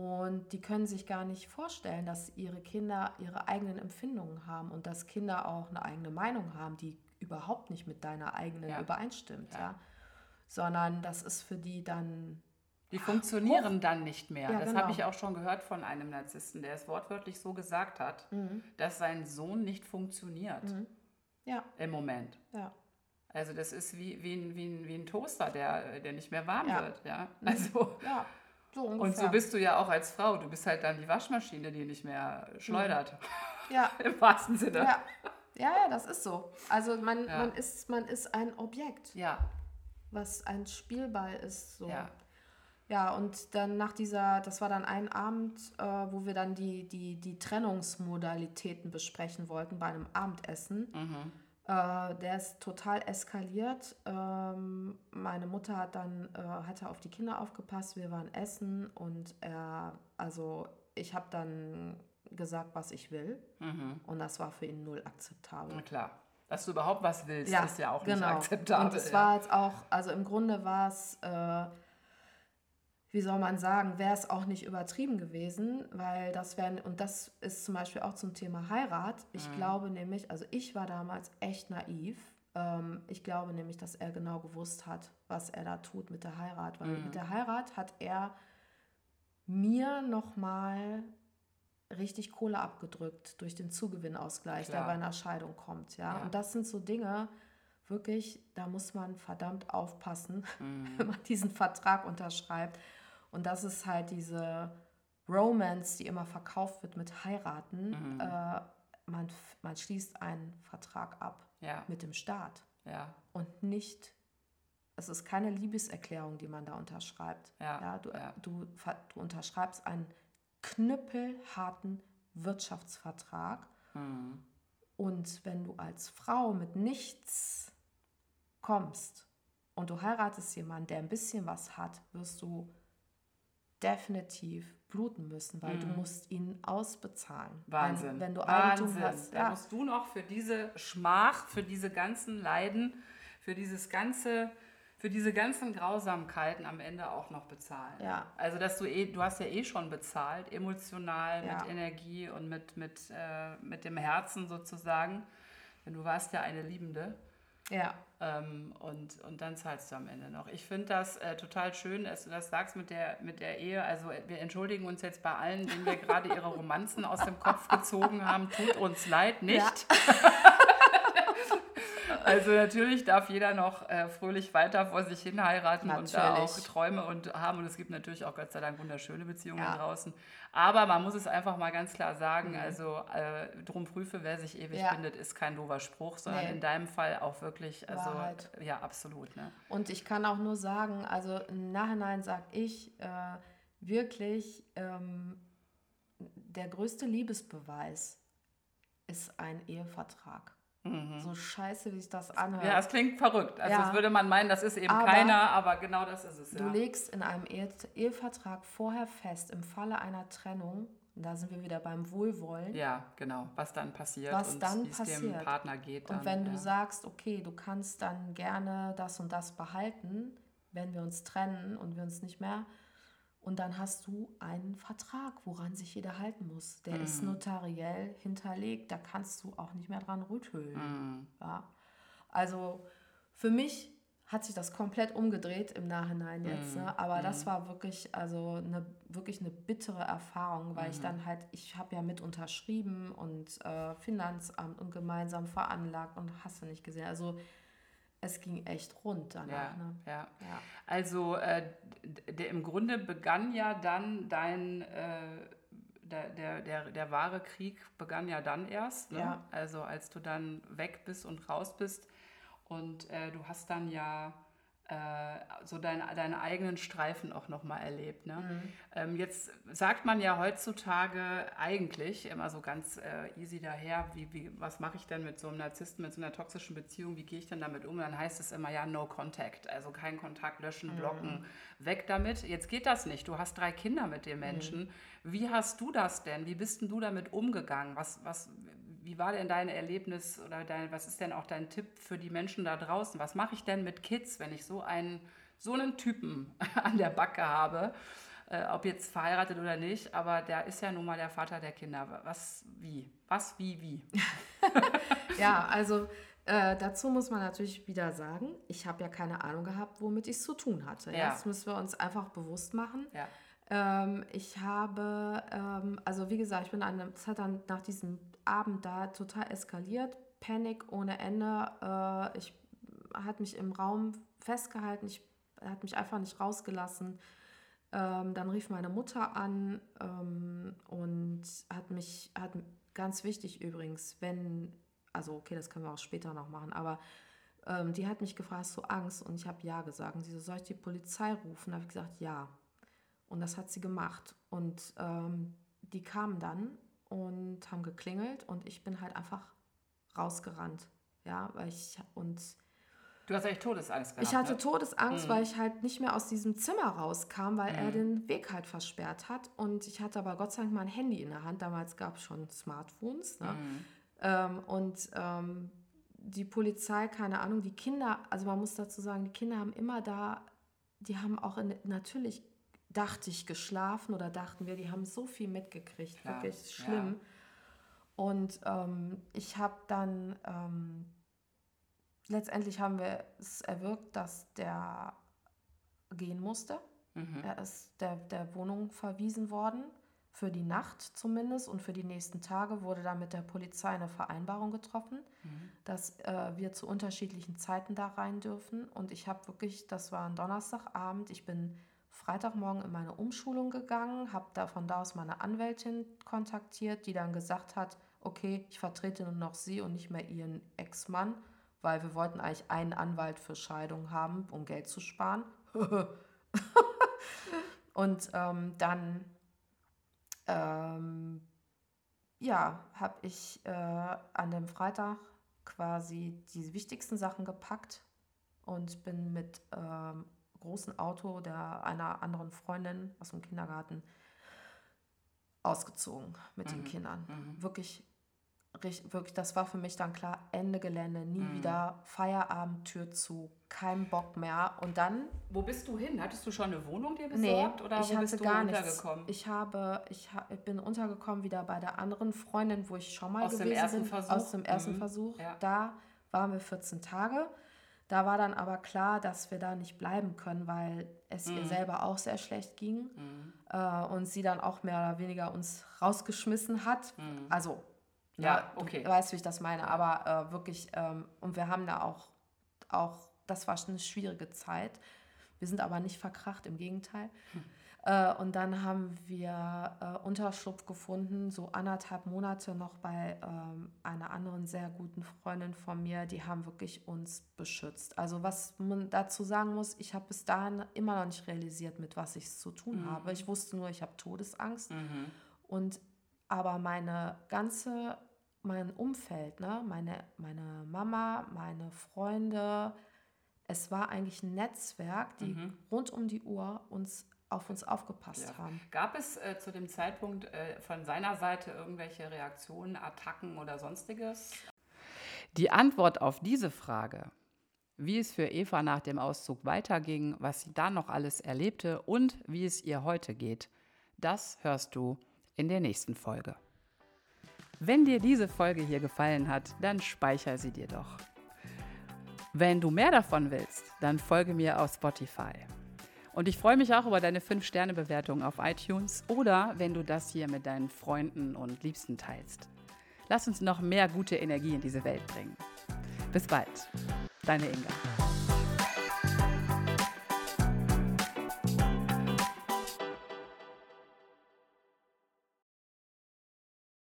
Und die können sich gar nicht vorstellen, dass ihre Kinder ihre eigenen Empfindungen haben und dass Kinder auch eine eigene Meinung haben, die überhaupt nicht mit deiner eigenen ja. übereinstimmt. Ja. ja. Sondern das ist für die dann die funktionieren dann nicht mehr. Ja, das genau. habe ich auch schon gehört von einem Narzissten, der es wortwörtlich so gesagt hat, mhm. dass sein Sohn nicht funktioniert. Mhm. Ja. Im Moment. Ja. Also das ist wie, wie, ein, wie, ein, wie ein Toaster, der, der nicht mehr warm ja. wird. Ja? Mhm. Also, ja, so ungefähr. Und so bist du ja auch als Frau. Du bist halt dann die Waschmaschine, die nicht mehr schleudert. Mhm. Ja. Im wahrsten Sinne. Ja. ja, ja, das ist so. Also man, man, ist, man ist ein Objekt. Ja. Was ein Spielball ist. So. Ja. Ja, und dann nach dieser, das war dann ein Abend, äh, wo wir dann die, die, die Trennungsmodalitäten besprechen wollten bei einem Abendessen. Mhm. Äh, der ist total eskaliert. Ähm, meine Mutter hat dann, äh, hatte auf die Kinder aufgepasst, wir waren essen und er, also ich habe dann gesagt, was ich will. Mhm. Und das war für ihn null akzeptabel. Na klar. Dass du überhaupt was willst, ja, ist ja auch genau. nicht akzeptabel. Und es war jetzt auch, also im Grunde war es äh, wie soll man sagen, wäre es auch nicht übertrieben gewesen, weil das wären, und das ist zum Beispiel auch zum Thema Heirat. Ich mhm. glaube nämlich, also ich war damals echt naiv. Ähm, ich glaube nämlich, dass er genau gewusst hat, was er da tut mit der Heirat, weil mhm. mit der Heirat hat er mir nochmal richtig Kohle abgedrückt durch den Zugewinnausgleich, Klar. der bei einer Scheidung kommt. Ja? ja? Und das sind so Dinge, wirklich, da muss man verdammt aufpassen, mhm. wenn man diesen Vertrag unterschreibt. Und das ist halt diese Romance, die immer verkauft wird mit Heiraten. Mhm. Äh, man, man schließt einen Vertrag ab ja. mit dem Staat. Ja. Und nicht, es ist keine Liebeserklärung, die man da unterschreibt. Ja. ja, du. Du, du unterschreibst einen knüppelharten Wirtschaftsvertrag. Mhm. Und wenn du als Frau mit nichts kommst und du heiratest jemanden, der ein bisschen was hat, wirst du definitiv bluten müssen, weil mhm. du musst ihn ausbezahlen. Wahnsinn. Wenn, wenn du Eigentum Wahnsinn. hast. Da musst du noch für diese Schmach, für diese ganzen Leiden, für dieses ganze, für diese ganzen Grausamkeiten am Ende auch noch bezahlen. Ja. Also dass du eh, du hast ja eh schon bezahlt, emotional, ja. mit Energie und mit, mit, äh, mit dem Herzen sozusagen. Denn du warst ja eine Liebende. Ja. Ähm, und, und dann zahlst du am Ende noch. Ich finde das äh, total schön, dass du das sagst mit der, mit der Ehe. Also wir entschuldigen uns jetzt bei allen, denen wir gerade ihre Romanzen aus dem Kopf gezogen haben. Tut uns leid, nicht. Ja. Also natürlich darf jeder noch äh, fröhlich weiter vor sich hin heiraten natürlich. und da auch Träume und haben. Und es gibt natürlich auch Gott sei Dank wunderschöne Beziehungen ja. draußen. Aber man muss es einfach mal ganz klar sagen, mhm. also äh, drum prüfe, wer sich ewig ja. bindet, ist kein doofer Spruch, sondern nee. in deinem Fall auch wirklich, also Wahrheit. ja, absolut. Ne? Und ich kann auch nur sagen, also im Nachhinein sage ich äh, wirklich, ähm, der größte Liebesbeweis ist ein Ehevertrag. So scheiße, wie sich das anhört. Mhm. Ja, es klingt verrückt. Also Ja. das würde man meinen, das ist eben Aber- keiner, aber genau das ist es. Du Ja. legst in einem Ehe Ehevertrag vorher fest, im Falle einer Trennung, da sind wir wieder beim Wohlwollen, ja, genau. Was dann passiert Was und dann wie es dem passiert. Partner geht. Dann, Und wenn du ja. sagst, okay, du kannst dann gerne das und das behalten, wenn wir uns trennen und wir uns nicht mehr, und dann hast du einen Vertrag, woran sich jeder halten muss. Der ist Mhm. notariell hinterlegt, da kannst du auch nicht mehr dran rütteln. Mhm. Ja. Also für mich hat sich das komplett umgedreht im Nachhinein jetzt. Mhm. Ne? Aber das war wirklich, also eine, wirklich eine bittere Erfahrung, weil Mhm. ich dann halt, ich habe ja mit unterschrieben und äh, Finanzamt und gemeinsam veranlagt und hast du nicht gesehen. Also es ging echt rund danach. Ja, Ne? ja. Ja. Also äh, der, im Grunde begann ja dann dein, äh, der, der, der, der wahre Krieg begann ja dann erst. Ne? Ja. Also als du dann weg bist und raus bist. Und äh, du hast dann ja so deine, deine eigenen Streifen auch nochmal erlebt. Ne? Mhm. Ähm, jetzt sagt man ja heutzutage eigentlich immer so ganz äh, easy daher, wie, wie, was mache ich denn mit so einem Narzissten, mit so einer toxischen Beziehung, wie gehe ich denn damit um? Dann heißt es immer ja, no contact, also kein Kontakt löschen, blocken, weg damit. Jetzt geht das nicht. Du hast drei Kinder mit dem Menschen. Wie hast du das denn? Wie bist denn du damit umgegangen? Was, was, wie war denn dein Erlebnis oder dein, was ist denn auch dein Tipp für die Menschen da draußen? Was mache ich denn mit Kids, wenn ich so einen, so einen Typen an der Backe habe? Äh, ob jetzt verheiratet oder nicht, aber der ist ja nun mal der Vater der Kinder. Was, wie? Was, wie, wie? Ja, also äh, dazu muss man natürlich wieder sagen, ich habe ja keine Ahnung gehabt, womit ich es zu tun hatte. Ja. Das müssen wir uns einfach bewusst machen. Ja. Ähm, ich habe, ähm, also wie gesagt, ich bin an, es hat dann nach diesem Abend da total eskaliert, Panik ohne Ende. Äh, ich hat mich im Raum festgehalten, ich hat mich einfach nicht rausgelassen. Ähm, dann rief meine Mutter an ähm, und hat mich, hat ganz wichtig übrigens, wenn, also okay, das können wir auch später noch machen, aber ähm, die hat mich gefragt, hast du Angst? Und ich habe ja gesagt. Und sie so, soll ich die Polizei rufen? Da habe ich gesagt, ja. Und das hat sie gemacht. Und ähm, die kamen dann und haben geklingelt und ich bin halt einfach rausgerannt. Ja, weil ich und Du hast echt Todesangst gehabt. ich hatte ne? Todesangst, weil ich halt nicht mehr aus diesem Zimmer rauskam, weil er Mhm. den Weg halt versperrt hat. Und ich hatte aber Gott sei Dank mein Handy in der Hand. Damals gab es schon Smartphones. Ne? Mhm. Ähm, und ähm, die Polizei, keine Ahnung, die Kinder, also man muss dazu sagen, die Kinder haben immer da, die haben auch in, natürlich, dachte ich, geschlafen oder dachten wir, die haben so viel mitgekriegt, Klar, wirklich schlimm. Und ähm, ich habe dann, ähm, letztendlich haben wir es erwirkt, dass der gehen musste. Mhm. Er ist der, der Wohnung verwiesen worden, für die Nacht zumindest. Und für die nächsten Tage wurde dann mit der Polizei eine Vereinbarung getroffen, Mhm. dass äh, wir zu unterschiedlichen Zeiten da rein dürfen. Und ich habe wirklich, das war ein Donnerstagabend, ich bin Freitagmorgen in meine Umschulung gegangen, habe da von da aus meine Anwältin kontaktiert, die dann gesagt hat, okay, ich vertrete nur noch sie und nicht mehr ihren Ex-Mann, weil wir wollten eigentlich einen Anwalt für Scheidung haben, um Geld zu sparen. Und ähm, dann, ähm, ja, habe ich äh, an dem Freitag quasi die wichtigsten Sachen gepackt und bin mit ähm, großem Auto der einer anderen Freundin aus dem Kindergarten ausgezogen mit den Kindern. Wirklich, richtig, wirklich, das war für mich dann klar, Ende Gelände, nie Mhm. wieder, Feierabend, Tür zu, kein Bock mehr. Und dann Wo bist du hin? Hattest du schon eine Wohnung dir Nee, besorgt oder ich wo bist du gar nichts. untergekommen? Ich habe, ich, ha, bin untergekommen wieder bei der anderen Freundin, wo ich schon mal Aus dem gewesen ersten bin. Versuch? Aus dem ersten Mhm, Versuch. ja. Da waren wir 14 Tage. Da war dann aber klar, dass wir da nicht bleiben können, weil es Mhm. ihr selber auch sehr schlecht ging äh, und sie dann auch mehr oder weniger uns rausgeschmissen hat. Also, Mhm. Ja, ja, okay. du weißt, wie ich das meine, aber äh, wirklich, ähm, und wir haben da auch, auch, das war schon eine schwierige Zeit. Wir sind aber nicht verkracht, im Gegenteil. Äh, und dann haben wir äh, Unterschlupf gefunden, so anderthalb Monate noch bei ähm, einer anderen sehr guten Freundin von mir. Die haben wirklich uns beschützt. Also was man dazu sagen muss, ich habe bis dahin immer noch nicht realisiert, mit was ich es zu tun Mhm. habe. Ich wusste nur, ich habe Todesangst. Und aber meine ganze, mein Umfeld, ne, meine, meine Mama, meine Freunde, es war eigentlich ein Netzwerk, die mhm. rund um die Uhr uns auf uns aufgepasst ja. haben. Gab es äh, zu dem Zeitpunkt äh, von seiner Seite irgendwelche Reaktionen, Attacken oder sonstiges? Die Antwort auf diese Frage, wie es für Eva nach dem Auszug weiterging, was sie da noch alles erlebte und wie es ihr heute geht, das hörst du in der nächsten Folge. Wenn dir diese Folge hier gefallen hat, dann speicher sie dir doch. Wenn du mehr davon willst, dann folge mir auf Spotify. Und ich freue mich auch über deine 5-Sterne-Bewertung auf iTunes oder wenn du das hier mit deinen Freunden und Liebsten teilst. Lass uns noch mehr gute Energie in diese Welt bringen. Bis bald, deine Inga.